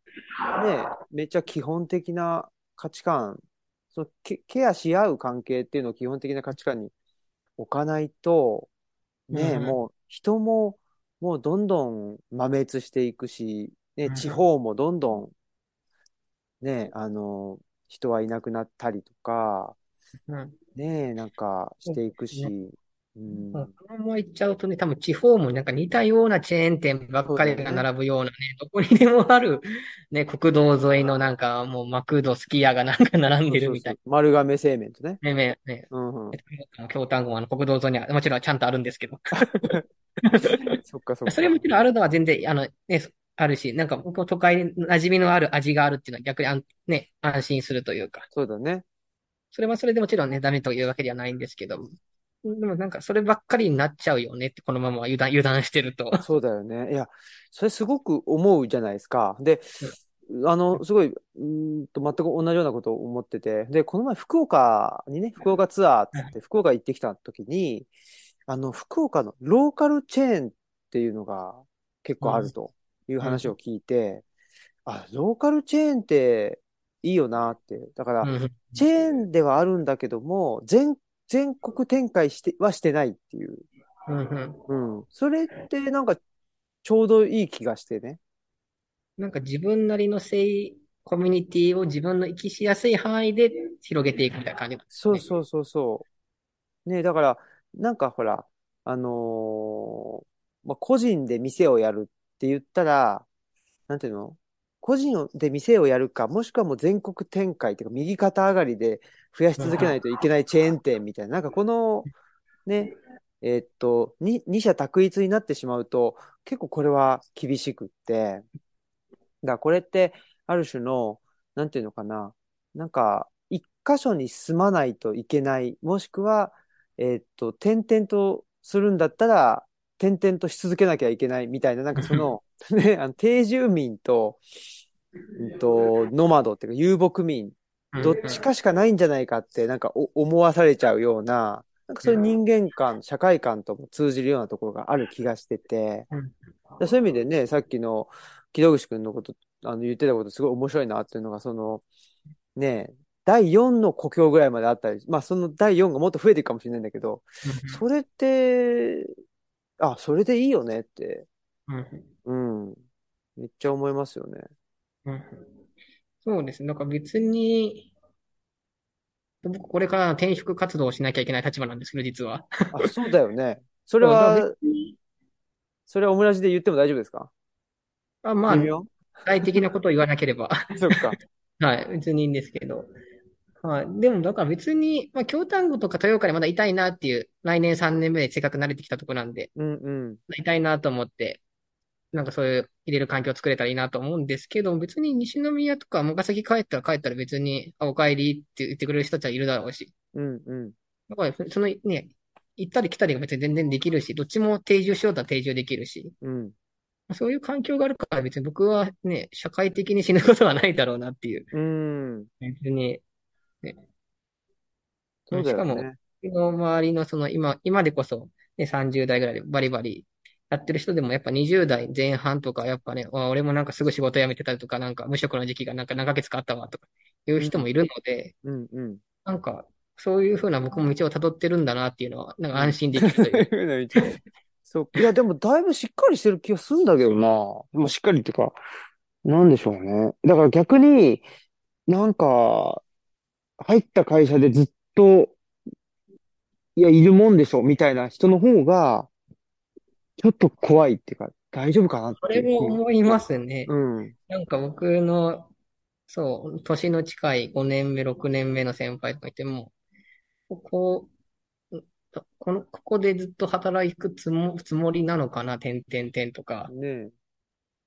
ね、めっちゃ基本的な価値観、そのケ、ケアし合う関係っていうのを基本的な価値観に置かないと、ね、うん。もう人ももうどんどん摩滅していくし、ね、地方もどんどんね、あの、人はいなくなったりとか、うん。ね、なんかしていくね。し、うん、もうこのまま行っちゃうとね、多分地方もなんか似たようなチェーン店ばっかりが。並ぶようなね、どこにでもある、ね、国道沿いのなんかもうマクド、すき家がなんか並んそうそうそう。でるみたい丸亀製麺とね。な。ね、ね、ね、うんうん。京丹後はあの国道沿いにはもちろんちゃんとあるんですけど。<laughs> <laughs> そっかそっか。それもちろんあるのは全然、あの、ね、あるし、なんか僕も都会に馴染みのある味があるっていうのは逆にあん、ね、安心するというか。そうだね。それはそれでもちろんね、ダメというわけではないんですけど、でもなんかそればっかりになっちゃうよねって、このまま油断、油断してると。そうだよね。いや、それすごく思うじゃないですか。で、あの、すごい、うーんと、全く同じようなことを思ってて。で、この前福岡にね、福岡ツアーっつって福岡行ってきた時に、あの、福岡のローカルチェーンっていうのが結うん、構あるといううん、話を聞いて、あ、ローカルチェーンっていいよなって。だから、うん、チェーンではあるんだけども、全、全国展開してはしてないっていう。うん。それってなんかちょうどいい気がしてね。なんか自分なりのせい、コミュニティを自分の生きしやすい範囲で広げていくみたいな感じね。そうそうそうそう。ね、だから、なんかほら、あのーまあ、個人で店をやるって言ったら、なんていうの？個人で店をやるか、もしくはもう全国展開っていうか、右肩上がりで増やし、続けないといけないチェーン店みたいな、なんかこの、ね、えーっと、二者択一になってしまうと、結構これは厳しくって、だこれって、ある種の、なんていうのかな、なんか、一箇所に住まないといけない、もしくは、えーっと、転々とするんだったら、転々とし続けなきゃいけないみたいな、なんかその、<laughs> ね、あの定住民と、うんと、ノマドっていうか遊牧民、うん、どっちかしかないんじゃないかって、なんかお思わされちゃうような、なんかそういう人間観、社会観とも通じるようなところがある気がしてて、そういう意味でね、さっきの木戸口くんのこと、あの言ってたことすごい面白いなっていうのが、その、ね、第4の故郷ぐらいまであったり、まあその第4がもっと増えていくかもしれないんだけど、それって、あ、それでいいよねって、うんうん、めっちゃ思いますよね。うんそうですね。だから別に、僕これから転職活動をしなきゃいけない立場なんですけど、実は。あ、そうだよね。<laughs> それは、それはオムラジで言っても大丈夫ですか？あまあ、具体的なことを言わなければ、<laughs> そっか。はい、別にいいんですけど。はい。でも、だから別に、まあ、京丹後とか豊岡でまだいたいなっていう、来年3年目でせっかく慣れてきたとこなんで、うんうん。いたいなと思って、なんかそういう入れる環境を作れたらいいなと思うんですけど、別に西宮とか岡崎帰ったら帰ったら別に、あ、お帰りって言ってくれる人たちはいるだろうし。うんうん。だから、そのね、行ったり来たりが別に全然できるし、どっちも定住しようとは定住できるし、うん。そういう環境があるから別に僕はね、社会的に死ぬことはないだろうなっていう。うん。別に、ね。そうだしかも、よね。の周りのその今、今でこそ、ね、30代ぐらいでバリバリやってる人でもやっぱ20代前半とかやっぱね、あ俺もなんかすぐ仕事辞めてたりとか、なんか無職の時期がなんか何ヶ月かあったわとかいう人もいるので、うんうん。なんかそういうふうな僕も道を辿ってるんだなっていうのは、なんか安心できるという。<laughs> そう。いや、でもだいぶしっかりしてる気がするんだけどな。もうしっかりっていうか、なんでしょうね。だから逆に、なんか、入った会社でずっと、いや、いるもんでしょ、みたいな人の方が、ちょっと怖いっていうか、大丈夫かなってそれいうも思いますね。うん。なんか僕の、そう、年の近い5年目、6年目の先輩とかいても、ここ、この、ここでずっと働くつも、つもりなのかな、点々点とか、ね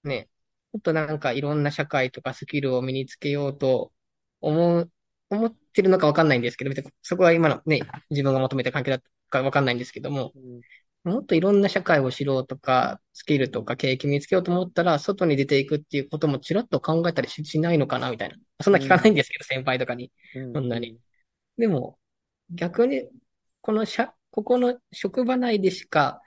ね。もっとなんかいろんな社会とかスキルを身につけようと思う、思ってるのかわかんないんですけど、別にそこは今のね、自分が求めた環境だかわかんないんですけども、うんもっといろんな社会を知ろうとか、スキルとか経験見つけようと思ったら、外に出ていくっていうこともちらっと考えたりし、しないのかな、みたいな。そんな聞かないんですけど、先輩とかに。うんそんなに。でも、逆に、この社、ここの職場内でしか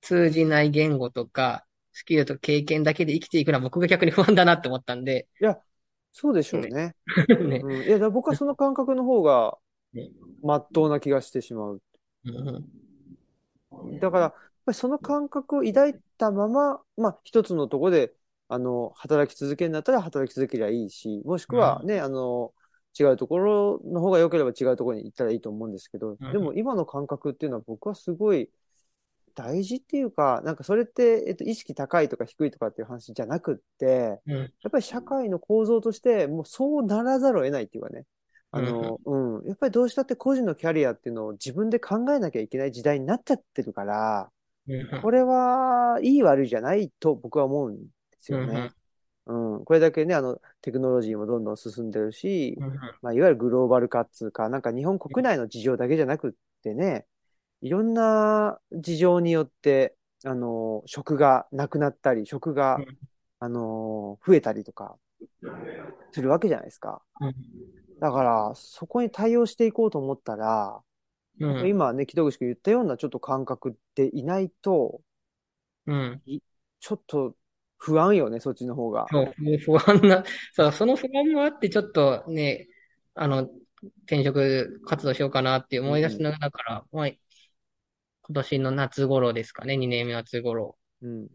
通じない言語とか、スキルと経験だけで生きていくのは僕が逆に不安だなって思ったんで、そうでしょうね。ね。<laughs> うん。いや、だ僕はその感覚の方がね、まっとうな気がしてしまう。うんだから、やっぱりその感覚を抱いたまま、まあ、一つのところで、あの、働き続けるんだったら働き続けりゃいいし、もしくはね、あの、違うところの方が良ければ違うところに行ったらいいと思うんですけど、うんでも今の感覚っていうのは僕はすごい大事っていうか、なんかそれって、えっと、意識高いとか低いとかっていう話じゃなくって、うんやっぱり社会の構造として、もうそうならざるを得ないっていうかね。あの、うん。やっぱりどうしたって個人のキャリアっていうのを自分で考えなきゃいけない時代になっちゃってるから、うんこれはいい悪いじゃないと僕は思うんですよね。うん。これだけね、あの、テクノロジーもどんどん進んでるし、うんまあ、いわゆるグローバル化っつうか、なんか日本国内の事情だけじゃなくってね、いろんな事情によって、あの、職がなくなったり、職がうん、あの、増えたりとか、するわけじゃないですか。うんだから、そこに対応していこうと思ったら、うん今ね、木戸口君言ったようなちょっと感覚でいないと、うんちょっと不安よね、そっちの方が。そう、不安な、<laughs> そう、その不安もあって、ちょっとね、あの、転職活動しようかなって思い出しながらから、まあ、今年の夏頃ですかね、2年目夏頃。うん。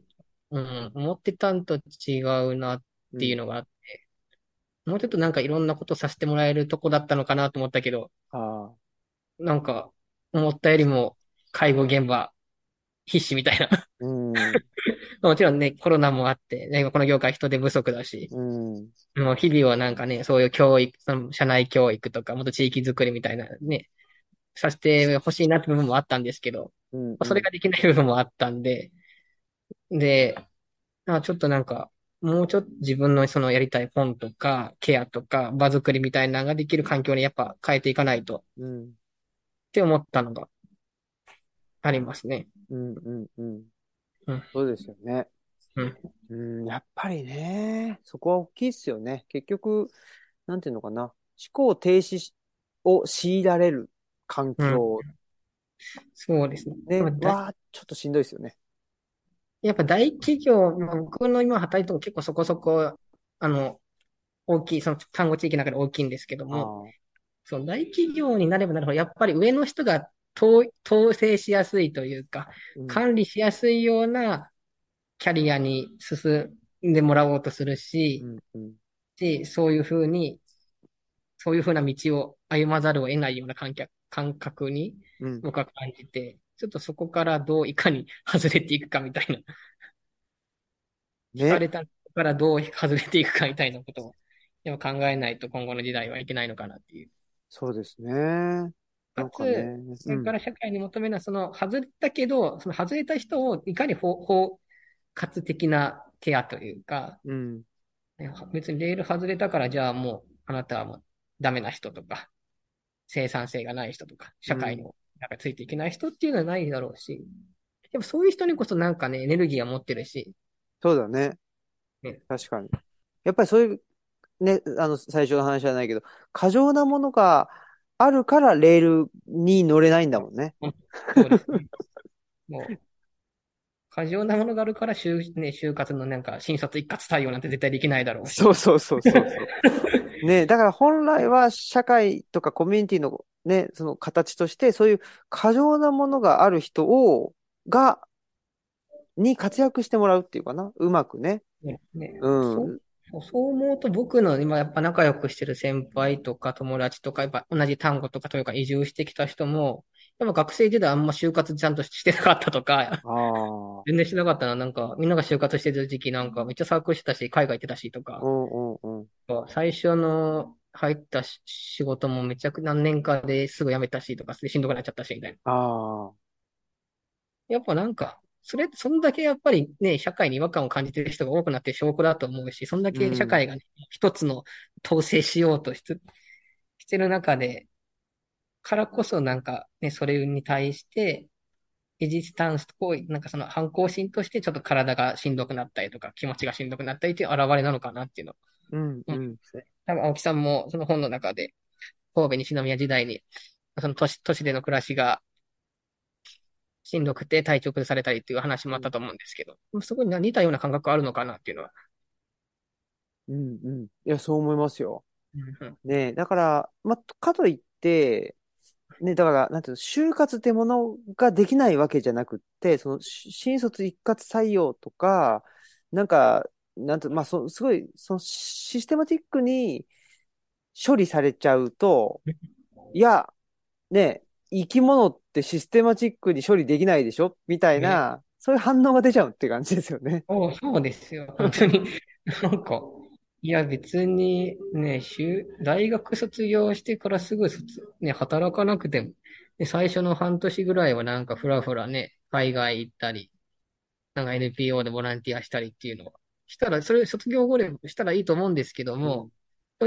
うん、思ってたんと違うなっていうのがあって、もうちょっとなんかいろんなことさせてもらえるとこだったのかなと思ったけど、ああ。なんか、思ったよりも介護現場必死みたいな。うん。<laughs> もちろんね、コロナもあって、ね、この業界人手不足だし、うん。もう日々はなんかね、そういう教育、その社内教育とか、もっと地域づくりみたいなね、させてほしいなって部分もあったんですけど、うん。まあそれができない部分もあったんで、で、あちょっとなんか、もうちょっと自分のそのやりたい本とか、ケアとか、場作りみたいなのができる環境にやっぱ変えていかないとうん。って思ったのがありますね。うん。うん。うんうん。そうですよね。うん。うん。やっぱりね、そこは大きいですよね。結局、なんていうのかな。思考停止しを強いられる環境そうですね。ね、まあちょっとしんどいですよね。やっぱ大企業、まあ僕の今働いてるとこ結構そこそこ、あの、大きい、その単語地域の中で大きいんですけども、その大企業になればなるほど、やっぱり上の人が統統制しやすいというか、うん、管理しやすいようなキャリアに進んでもらおうとするし、うん、うん。しそういうふうに、そういうふうな道を歩まざるを得ないような感覚感覚にうん、僕は感じて、ちょっとそこからどういかに <laughs> 外れていくかみたいな、聞かね、れたからどう外れていくかみたいなことを、でも考えないと今後の時代はいけないのかなっていう。そうですね。なかんかね、つ、それから社会に求めるのは、その外れたけど、その外れた人をいかに包包括的なケアというか、うん、ね別にレール外れたから、じゃあもう、あなたはもうダメな人とか、生産性がない人とか、社会にもなんかついていけない人っていうのはないだろうし、やっぱそういう人にこそなんかね、エネルギーは持ってるし、そうだねね。確かに。やっぱりそういう、ね、あの、最初の話じゃないけど、過剰なものがあるからレールに乗れないんだもんね。そうですね。もう、過剰なものがあるから、就、ね、就活のなんか、新卒一括採用なんて絶対できないだろうし。そうそうそうそうそう。ね、だから本来は社会とかコミュニティのね、その形として、そういう過剰なものがある人を、が、に活躍してもらうっていうかな。うまくね。ねねうんそうそうそう思うと僕の今やっぱ仲良くしてる先輩とか友達とか、やっぱ同じ単語とかというか移住してきた人も、やっぱ学生時代あんま就活ちゃんとしてなかったとか。全然してなかったな。なんかみんなが就活してる時期なんかめっちゃサークルしてたし、海外行ってたしとかう、んうんうん。最初の入ったし仕事もめちゃく何年かですぐ辞めたしとか、しんどくなっちゃったしみたいな。やっぱなんか、それ、そんだけやっぱりね、社会に違和感を感じてる人が多くなってる証拠だと思うし、そんだけ社会がね、一つの統制しようとしてる中で、からこそなんかね、それに対して、レジスタンスと、なんかその反抗心としてちょっと体がしんどくなったりとか、気持ちがしんどくなったりという現れなのかなっていうのうんううんん。多分青木さんもその本の中で、神戸西宮時代に、その都市、都市での暮らしがしんどくて体調崩されたりっていう話もあったと思うんですけど、そこに似たような感覚あるのかなっていうのは。うんうん。いや、そう思いますよ。うんねだから、ま、かといって、ね、だから、なんていうの、就活ってものができないわけじゃなくって、その、し新卒一括採用とか、なんか、なんて、まあ、そ、すごい、その、システマティックに処理されちゃうと、いや、ね、生き物ってシステマチックに処理できないでしょ？みたいな、そういう反応が出ちゃうって感じですよね。そう、そうですよ。本当に。なんか、いや別にね、就大学卒業してからすぐ卒、ね、働かなくても、ね、最初の半年ぐらいはなんかふらふらね、海外行ったり、なんか NPO でボランティアしたりっていうのをしたら、それ卒業後でしたらいいと思うんですけども、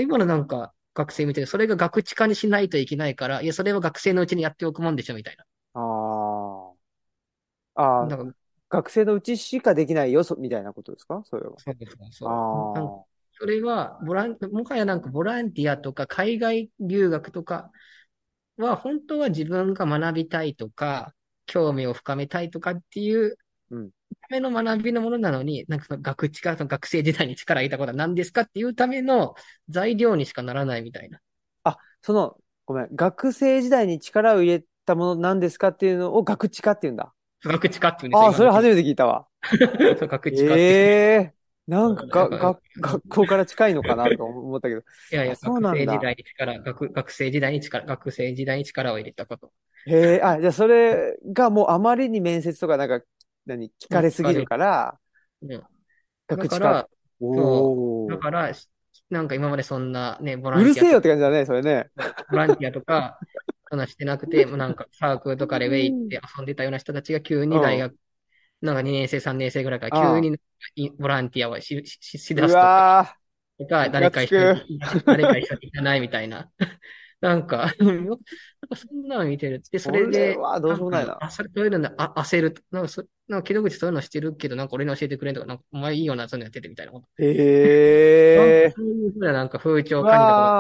今のなんか学生見てる、それが学知化にしないといけないから、いや、それは学生のうちにやっておくもんでしょ、みたいああ。あな。あ、なんか、学生のうちしかできないよ、そ、みたいなことですか？それは。そうそうそう。あなんかあ。それは、ボラン、もはやなんかボランティアとか海外留学とかは、本当は自分が学びたいとか、興味を深めたいとかっていううんための学びのものなのに、なんかその学知化、その学生時代に力を入れたことは何ですかっていうための材料にしかならないみたいな。あ、その、ごめん。学生時代に力を入れたものなんですかっていうのを学知化って言うんだ。学知化っていうんですよ。ああ、それ初めめて聞いたわ。<laughs> て。学知化って。ええなんかが、うんが、<laughs> 学校から近いのかなと思ったけど。いやいや、あそうなんだ学生時代に力、学、学生時代に力、学生時代に力を入れたこと。へえ、あ、じゃあそれがもうあまりに面接とかなんか、何、聞かれすぎるから、うん。学知から、おー。だから、なんか今までそんなね、ボランティアとうるせえよって感じだね、それね。ボランティアとか、そんなしてなくて、もうなんかサークルとかでウェイって遊んでたような人たちが急に大学、なんか2年生、3年生ぐらいから急にいボランティアをし、し、しだうすとか、わとか、誰か一緒つに、<laughs> 誰か一緒に行かないみたいな。<laughs> なんか、<laughs> なんかそんなの見てる。で、それこで、どうしようもないなあ、それ、そういうので、あ、焦る。なんか、そ、なんか、木戸口そういうのしてる？けど、なんか俺に教えてくれんとか、なんか、お前いいよな、そういうのやっててみたいなこと。ー。へえ。そういうふうななんか風潮うを感じたこ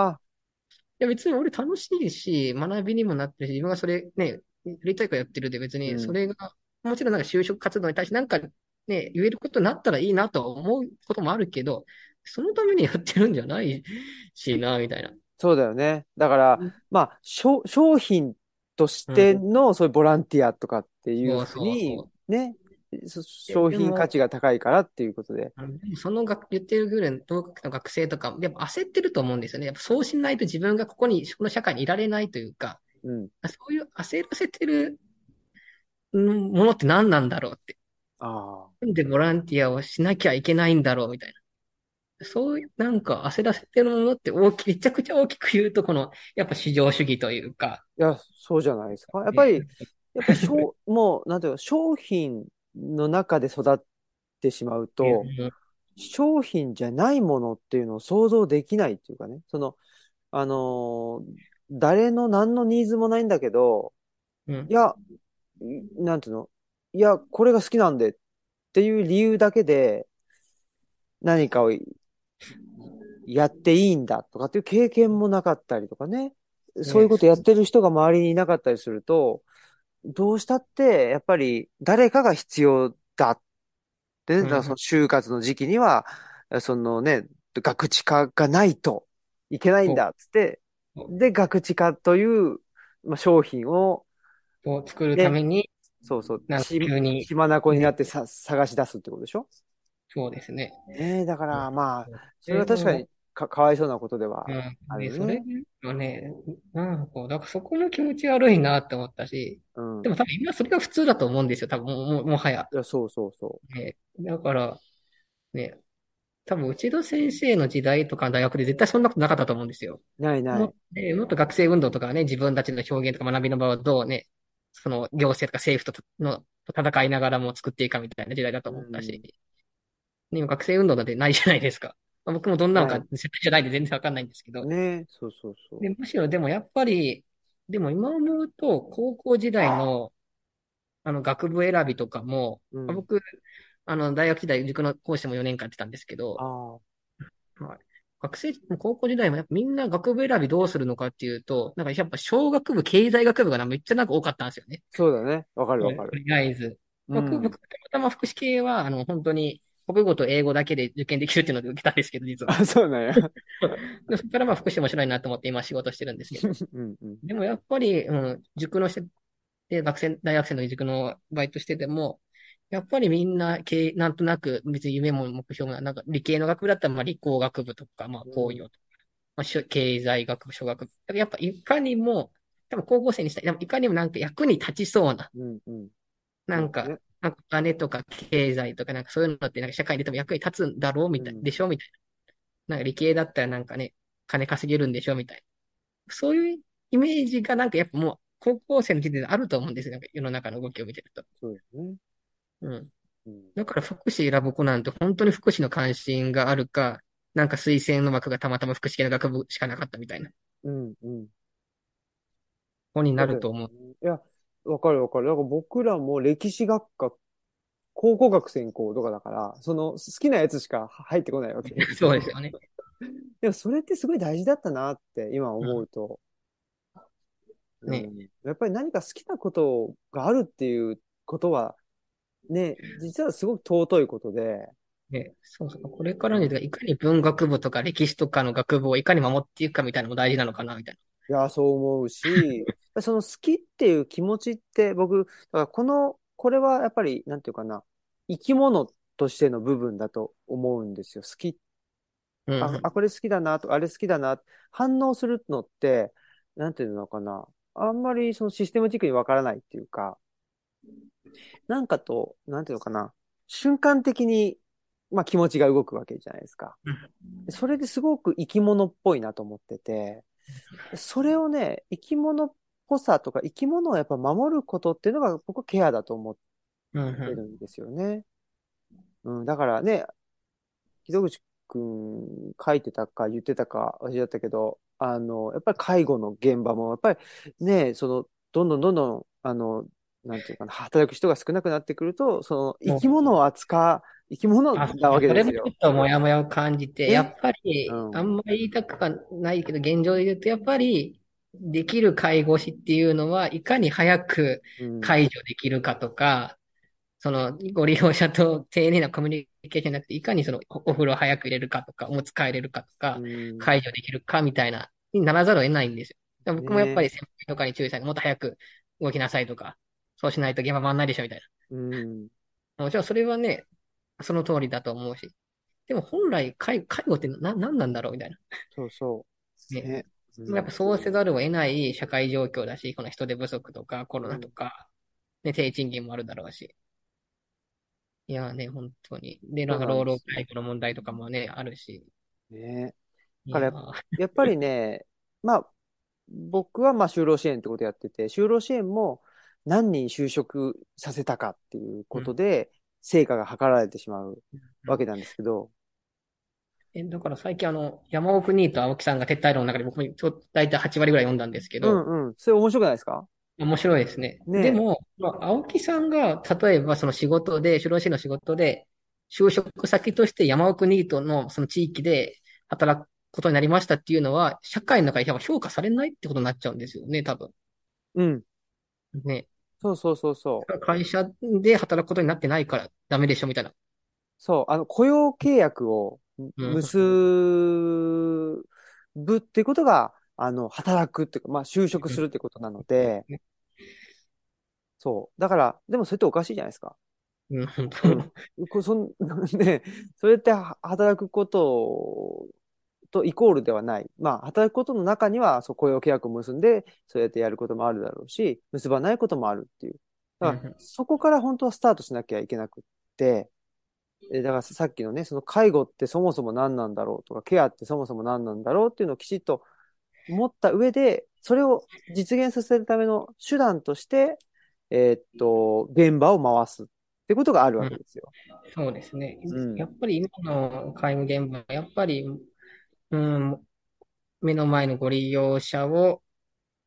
いや、別に俺楽しいし、学びにもなってるし、自分がそれね、やりたいからやってるで別に、うんそれが、もちろんなんか就職活動に対してなんかね、言えることになったらいいなとは思うこともあるけど、そのためにやってるんじゃないしな、みたいな。そうだよね。だからうん、まあ、商商品としてのそういうボランティアとかっていうふうにね、そ商品価値が高いからっていうことで。でもその学言ってるぐらいの同学の学生とか、やっぱ焦ってると思うんですよね。やっぱそうしないと自分がここに、この社会にいられないというか、うん。そういう焦らせてるうんものって何なんだろうって。ああ。なんでボランティアをしなきゃいけないんだろうみたいな。そういう、なんか焦らせてるものって大き、めちゃくちゃ大きく言うと、この、やっぱ市場主義というか、いや、そうじゃないですか。やっぱり、ねやっぱり商、<laughs> もう、なんていうの、商品の中で育ってしまうと、うん商品じゃないものっていうのを想像できないっていうかね。その、あのー誰の何のニーズもないんだけど、うんいや、いなんていうの？いや、これが好きなんでっていう理由だけで何かをやっていいんだとかっていう経験もなかったりとかね。そういうことやってる人が周りにいなかったりすると、どうしたって、やっぱり誰かが必要だってね、うんだからその就活の時期には、そのね、学知化がないといけないんだっつって、で、学知化という、まあ、商品を、を作るために、そうそう、なんかし急に血眼になってさ、探し出すってことでしょ？そうですね。ねえ、だからまあ、そそれは確かにか、かわいそうなことではあるそれね。はね、なんかこう、だからそこの気持ち悪いなって思ったし、うん。でも多分今それが普通だと思うんですよ。多分もう、もうもはや。いや、そうそうそね、だから、ね、多分内田先生の時代とか大学で絶対そんなことなかったと思うんですよ。う。ないないもっ。でもっと学生運動とかね、自分たちの表現とか学びの場をどうね、その行政とか政府とのと戦いながらも作っていくかみたいな時代だと思ったし、ね今学生運動なんてないじゃないですか。まあ僕もどんなのかない。絶対じゃないんで全然わかんないんですけど、ねえ、そうそうそう。で、むしろでもやっぱり、でも今思うと、高校時代の、あの、学部選びとかも、うん。僕、あの、大学時代、塾の講師も4年間やってたんですけど、ああ、はい学生、高校時代もやっぱみんな学部選びどうするのかっていうと、なんかやっぱ小学部、経済学部がなめっちゃなんか多かったんですよね。そうだね。わかるわかとる。りあえず。僕、うん僕、たまたま福祉系は、あの、本当に、国語と英語だけで受験できるっていうので受けたんですけど、実は。あ、そうなんや。<laughs> でそこからまあ福祉面白いなと思って今仕事してるんですけど。うんうん。でもやっぱり、うん、塾のして、で、学生、大学生の塾のバイトしてても、やっぱりみんな、経なんとなく、別に夢も目標も、なんか理系の学部だったら、まあ理工学部とか、まあ工業とか、まあ経済学部、小学部。やっぱいかにも、多分高校生にしたら、でもいかにもなんか役に立ちそうな、うんうん。なんか、なんかお金とか経済とか、なんかそういうのってなんか社会に多分役に立つんだろうみたい、うんでしょみたいな。なんか理系だったらなんかね、金稼げるんでしょみたいな。そういうイメージがなんかやっぱもう高校生の時点であると思うんですよ。なんか世の中の動きを見てると。そうですね。うん。うんだから福祉選ぶ子なんて本当に福祉の関心があるか、なんか推薦の枠がたまたま福祉系の学部しかなかったみたいなうんうん。子になると思う。いや、わかるわかる。だから僕らも歴史学科、考古学専攻とかだから、その好きなやつしか入ってこないわけ。<laughs> そうですよね。<laughs> でもそれってすごい大事だったなって今思うと。うんねうんやっぱり何か好きなことがあるっていうことは、ね、実はすごく尊いことで、ね、そうそう。これからね、いかに文学部とか歴史とかの学部をいかに守っていくかみたいなのも大事なのかな、みたいいや、そう思うし、<laughs> その好きっていう気持ちって僕、だからこの、これはやっぱり、なんていうかな、生き物としての部分だと思うんですよ。好き、な。うんあ、あ、これ好きだなと、あれ好きだな、反応するのって、なんていうのかな、あんまりそのシステムチックにわからないっていうか、なんかと、なんていうのかな、瞬間的に、まあ気持ちが動くわけじゃないですか。それですごく生き物っぽいなと思ってて、それをね、生き物っぽさとか生き物をやっぱ守ることっていうのが僕はケアだと思ってるんですよね。うん、だからね、木戸口くん書いてたか言ってたか忘れちゃったけど、あの、やっぱり介護の現場も、やっぱりね、その、どんどんどんどん、あの、なんていうかな、働く人が少なくなってくると、その、生き物を扱う、生き物あ、なわけですよそれもちょっ。ともやもやを感じて、ねやっぱり、うんあんまり言いたくはないけど、現状で言うと、やっぱり、できる介護士っていうのは、いかに早くうん。解除できるかとか、その、ご利用者と丁寧なコミュニケーションじゃなくて、いかにその、おお風呂早く入れるかとか、おむつ替えれるかとか、うん解除できるかみたいな、にならざるを得ないんですよ。僕もやっぱりね先輩とかに注意されて、もっと早く動きなさいとか、そうしないと現場回んないでしょみたいうん。な。もちろんそれはね、その通りだと思うし。でも本来介、介護ってな、何なんだろうみたいな。そうそう。ね。ね。やっぱそうせざるを得ない社会状況だし、この人手不足とかコロナとか、ね、低賃金もあるだろうし。いやね、本当に。で、なんかそうなんです労働介護の問題とかもね、あるし。ね。いだからややっぱりね、まあ、僕はまあ就労支援ってことやってて、就労支援も何人就職させたかっていうことで、成果が図られてしまうわけなんですけど、え、だから最近あの、山奥ニーと青木さんが撤退論の中で僕もちょ大体8割ぐらい読んだんですけうど、んうん。それ面白くないですか？面白いですね。ねえでも、まあ、青木さんが、例えばその仕事で、就労支援の仕事で、就職先として山奥ニートのその地域で働くことになりましたっていうのは、社会の中で評価されないってことになっちゃうんですよね、多分。うん。ね。そうそうそうそう。会社で働くことになってないからダメでしょ、みたいな。そう、あの、雇用契約をうん結ぶっていうことが、あの、働くっていうか、まあ、就職するってことなのでね、そう。だから、でもそれっておかしいじゃないですか。うん、本当そん、<laughs> ね、それっては働くこととイコールではない。まあ、働くことの中には、そう、雇用契約を結んで、そうやってやることもあるだろうし、結ばないこともあるっていう。だからうん、そこから本当はスタートしなきゃいけなくって、えだからさっきのね、その介護ってそもそも何なんだろうとか、ケアってそもそも何なんだろうっていうのをきちっと思った上で、それを実現させるための手段として、えーっと、現場を回すってことがあるわけですよ。そうですね。うんやっぱり今の介護現場は、やっぱり、うん、目の前のご利用者を、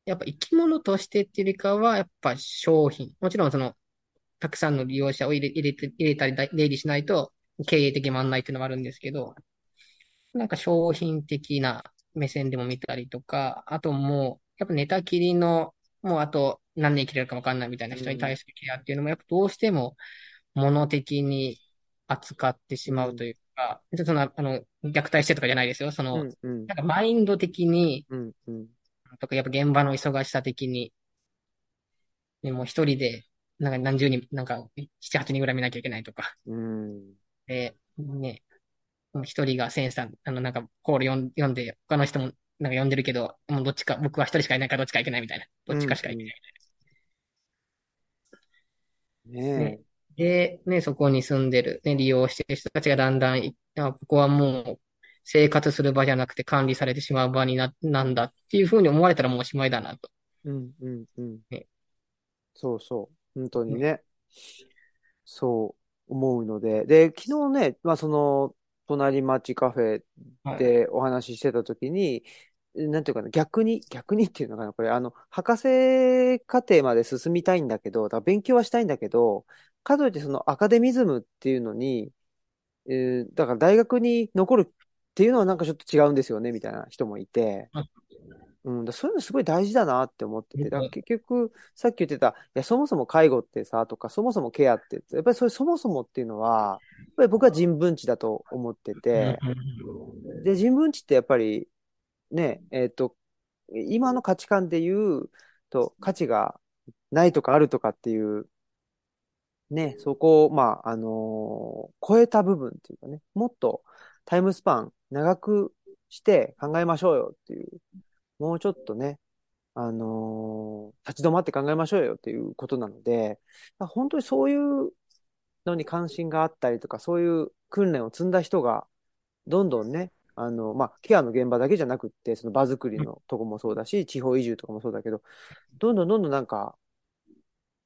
やっぱ生き物としてっていうよりかは、やっぱ商品。もちろんその、たくさんの利用者を入れ、入れて、入れたり、出入りしないと、経営的に回んないっていうのもあるんですけど、なんか商品的な目線でも見たりとか、あともう、やっぱ寝たきりの、もうあと何年生きれるか分かんないみたいな人に対するケアっていうのも、やっぱどうしても、物的に扱ってしまうというか、その、あの、虐待してとかじゃないですよ。その、うん、うん、なんかマインド的に、うん、うん。とか、やっぱ現場の忙しさ的に、ね、もう一人で、なんか何十人、なんか、七、八人ぐらい見なきゃいけないとか。うん。で、ね、もう一人がセンサー、あの、なんか、コール読んで、他の人も、なんか読んでるけど、もうどっちか、僕は一人しかいないからどっちかいけないみたいな。どっちかしかいけない。ねで、ね、そこに住んでる、ね、利用してる人たちがだんだんここはもう、生活する場じゃなくて管理されてしまう場にな、なんだっていうふうに思われたらもうおしまいだなと。え。うん、うん、うんね。そうそう。本当にね。そう思うので。で、昨日ね、まあその、隣町カフェはい。でお話ししてた時に、なんていうかな、逆に、逆にっていうのかな、これ、あの、博士課程まで進みたいんだけど、だ勉強はしたいんだけど、かといってそのアカデミズムっていうのに、えーだから大学に残るっていうのはなんかちょっと違うんですよね、みたいな人もいて、あ。うん、だそういうのすごい大事だなって思ってて、だからうん結局、さっき言ってた、いや、そもそも介護ってさ、とか、そもそもケアって、やっぱりそういうそもそもっていうのは、やっぱり僕は人文知だと思ってて、で、人文知ってやっぱり、ね、えっと、今の価値観で言うと、価値がないとかあるとかっていう、ね、そこを、まあ、あのー超えた部分っていうかね、もっとタイムスパン長くして考えましょうよっていう、もうちょっとね、あのー立ち止まって考えましょうよっていうことなので、ま本当にそういうのに関心があったりとか、そういう訓練を積んだ人が、どんどんね、あの、まあ、ケアの現場だけじゃなくって、その場作りのとこもそうだし、地方移住とかもそうだけど、どんどんどんどんなんか、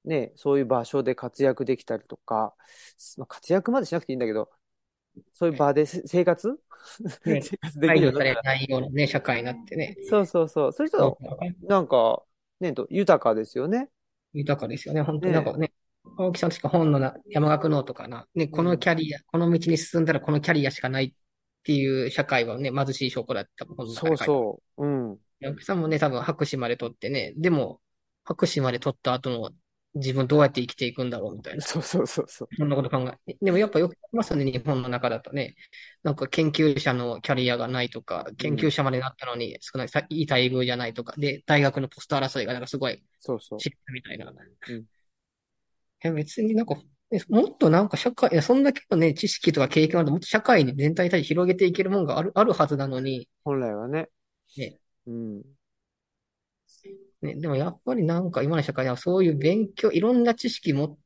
ね、そういう場所で活躍できたりとか、まあ、活躍までしなくていいんだけど、そういう場でせ生活？ね <laughs> 生活でき排るようにないようなね、社会になってね。そうそうそう。そういう人、なんか、ね、と豊かですよね。豊かですよね。本当にねなんかね、青木さん確か本のな山岳ノートかな。ね、このキャリア、この道に進んだらこのキャリアしかないっていう社会はね、貧しい証拠だった本の中そうで書いてあるそう。うん。奥さんもね、多分博士まで取ってね、でも、博士まで取った後の自分どうやって生きていくんだろうみたいな。そうそうそうそう。そんなこと考え。でもやっぱよくありますよね、日本の中だとね。なんか研究者のキャリアがないとか、研究者までなったのに少ない、さいい待遇じゃないとか、で、大学のポスト争いがなんかすごいそうそう。みたいな。んいや別になんか、ねもっとなんか社会、いやそんだけのね、知識とか経験があるともっと社会に全体に対して広げていけるもんがある、あるはずなのに、本来はね。ね、うん。ね、でもやっぱりなんか今の社会ではそういう勉強、いろんな知識持っ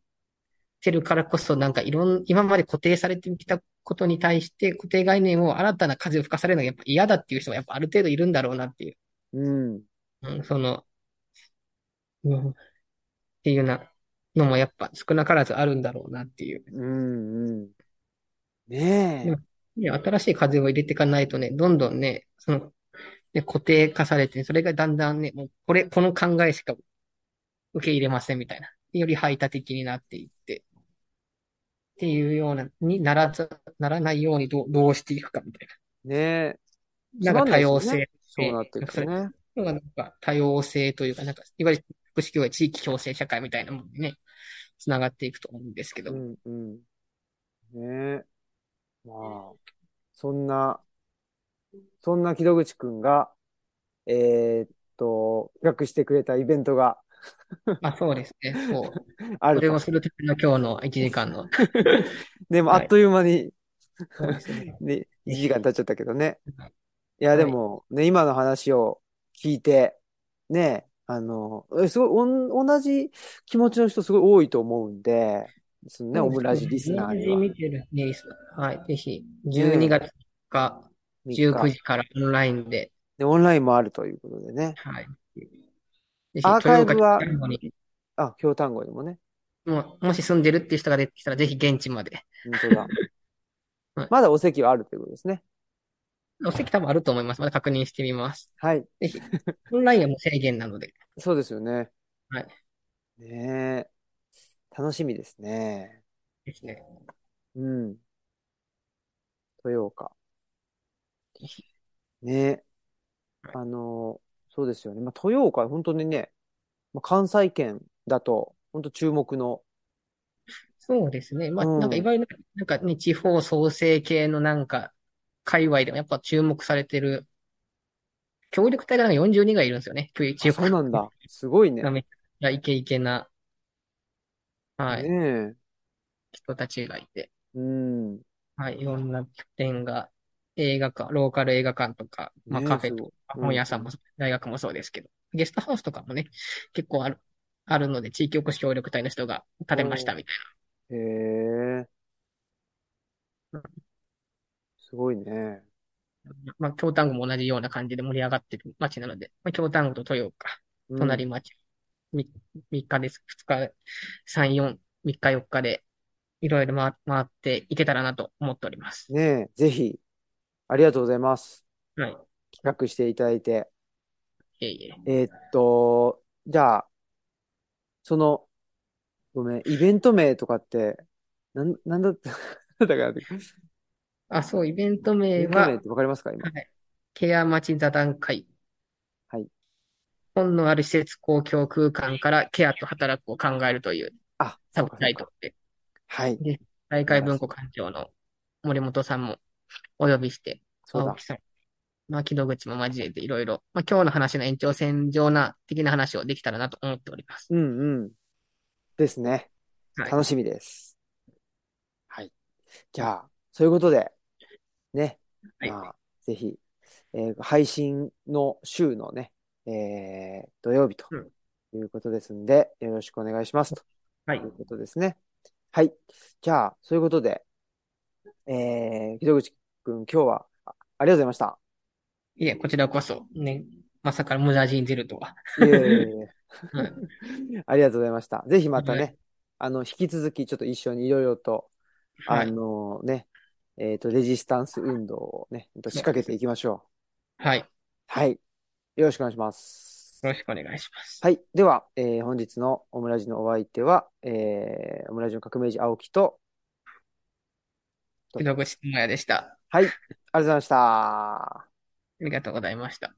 てるからこそ、なんかいろん、今まで固定されてきたことに対して固定概念を新たな風を吹かされるのがやっぱ嫌だっていう人がやっぱある程度いるんだろうなっていう。うん。うん、その、うん、っていうなのもやっぱ少なからずあるんだろうなっていう。うん。うん。ねえ。ね新しい風を入れていかないとね、どんどんね、その、ね、固定化されて、それがだんだんね、もうこれ、この考えしか受け入れませんみたいな。より排他的になっていって、っていうような、にならず、ならないようにどう、どうしていくかみたいねえ。な。なんか多様性そうなっていくとね。なんか多様性というか、なんか、いわゆる福祉協会地域共生社会みたいなものにね、つながっていくと思うんですけど。うんうん。ねえ。まあ、そんな、そんな木戸口くんが、えーっと、企画してくれたイベントが <laughs> あ、そうですね。そう。<laughs> あると。それをするための今日の1時間の。<laughs> でも、はいあっという間に、そうですね。ね、1時間経っちゃったけどね。はいいや、でも、ね、今の話を聞いて、ね、あの、えすごい、おん、同じ気持ちの人すごい多いと思うんで、そのね、オムラジリスナーには見てるねリスナー。はい。ぜひ、12月か3日19時からオンラインで、で、オンラインもあるということでね。はい。ぜひ、アーカイブは？あ、京単語にもね。もう、もし住んでるっていう人が出てきたら、ぜひ現地まで。本当だ <laughs> はい。まだお席はあるということですね。お席多分あると思います。まだ確認してみます。はい。ぜひ、オンラインはもう制限なので。そうですよね。はい。ねえ。楽しみですね。ですね。うん。豊岡。ぜひ。ねえ。はいあの、そうですよね。まあ、豊岡、本当にね、まあ、関西圏だと、本当注目の、そうですね。まあ、うんなんか、いわゆる、なんかね、地方創生系のなんか、界隈でもやっぱ注目されてる、協力隊がなんか40人がいるんですよね。そうなんだ。すごいね。めっちゃイケイケな、はい、ねえ。人たちがいて、うん。はい、いろんな拠点が、映画館、ローカル映画館とか、まあねえカフェとか、うん本屋さんも、大学もそうですけど、ゲストハウスとかもね、結構ある、あるので、地域おこし協力隊の人が建てましたみたいへえ。すごいね。な。まあ、京丹後も同じような感じで盛り上がってる街なので、まあ、京丹後と豊岡、うん隣町、み3日です。2日、3、4、3日4日で、いろいろ回回っていけたらなと思っております。ねえ、ぜひ、ありがとうございます。はい。企画していただいて。いえいえ。えーっと、じゃあ、その、ごめん、イベント名とかって、なん、なんだった、<laughs> だから、イあ、そう、イベント名ベント名はっ、てわかりますか、今？はい。ケア町座談会。はい。本のある施設公共空間からケアと働くを考えるというあ、サブそうか、そうか。タイトルで、はい。で大会文庫館長の森本さんもお呼びして、そうだ木戸口も交えていろいろ、まあ、今日の話の延長線上な的な話をできたらなと思っております。うんうん。ですね。はい。楽しみです。はい。じゃあ、そういうことで、ね。はいまあ、ぜひ、えー配信の週のね、えー土曜日とうんいうことですんで、よろしくお願いしますとはいいうことですね。はい。じゃあ、そういうことで、えー、木戸口くん、今日はあありがとうございました。いえ、こちらこそ、ね、まさか無駄死に出るとは。いえいえいえ <laughs> はい <laughs> ありがとうございました。ぜひまたはね、あの、引き続きちょっと一緒にいろいろと、あはい。のね、えっと、レジスタンス運動をね、仕掛けていきましょう。はい。よはい。よろしくお願いします。ろしくお願いします。はい。では、えー本日のオムラジのお相手は、えーオムラジの革命児青木と、木戸口智也でした。はい。ありがとうございました。ありがとうございました。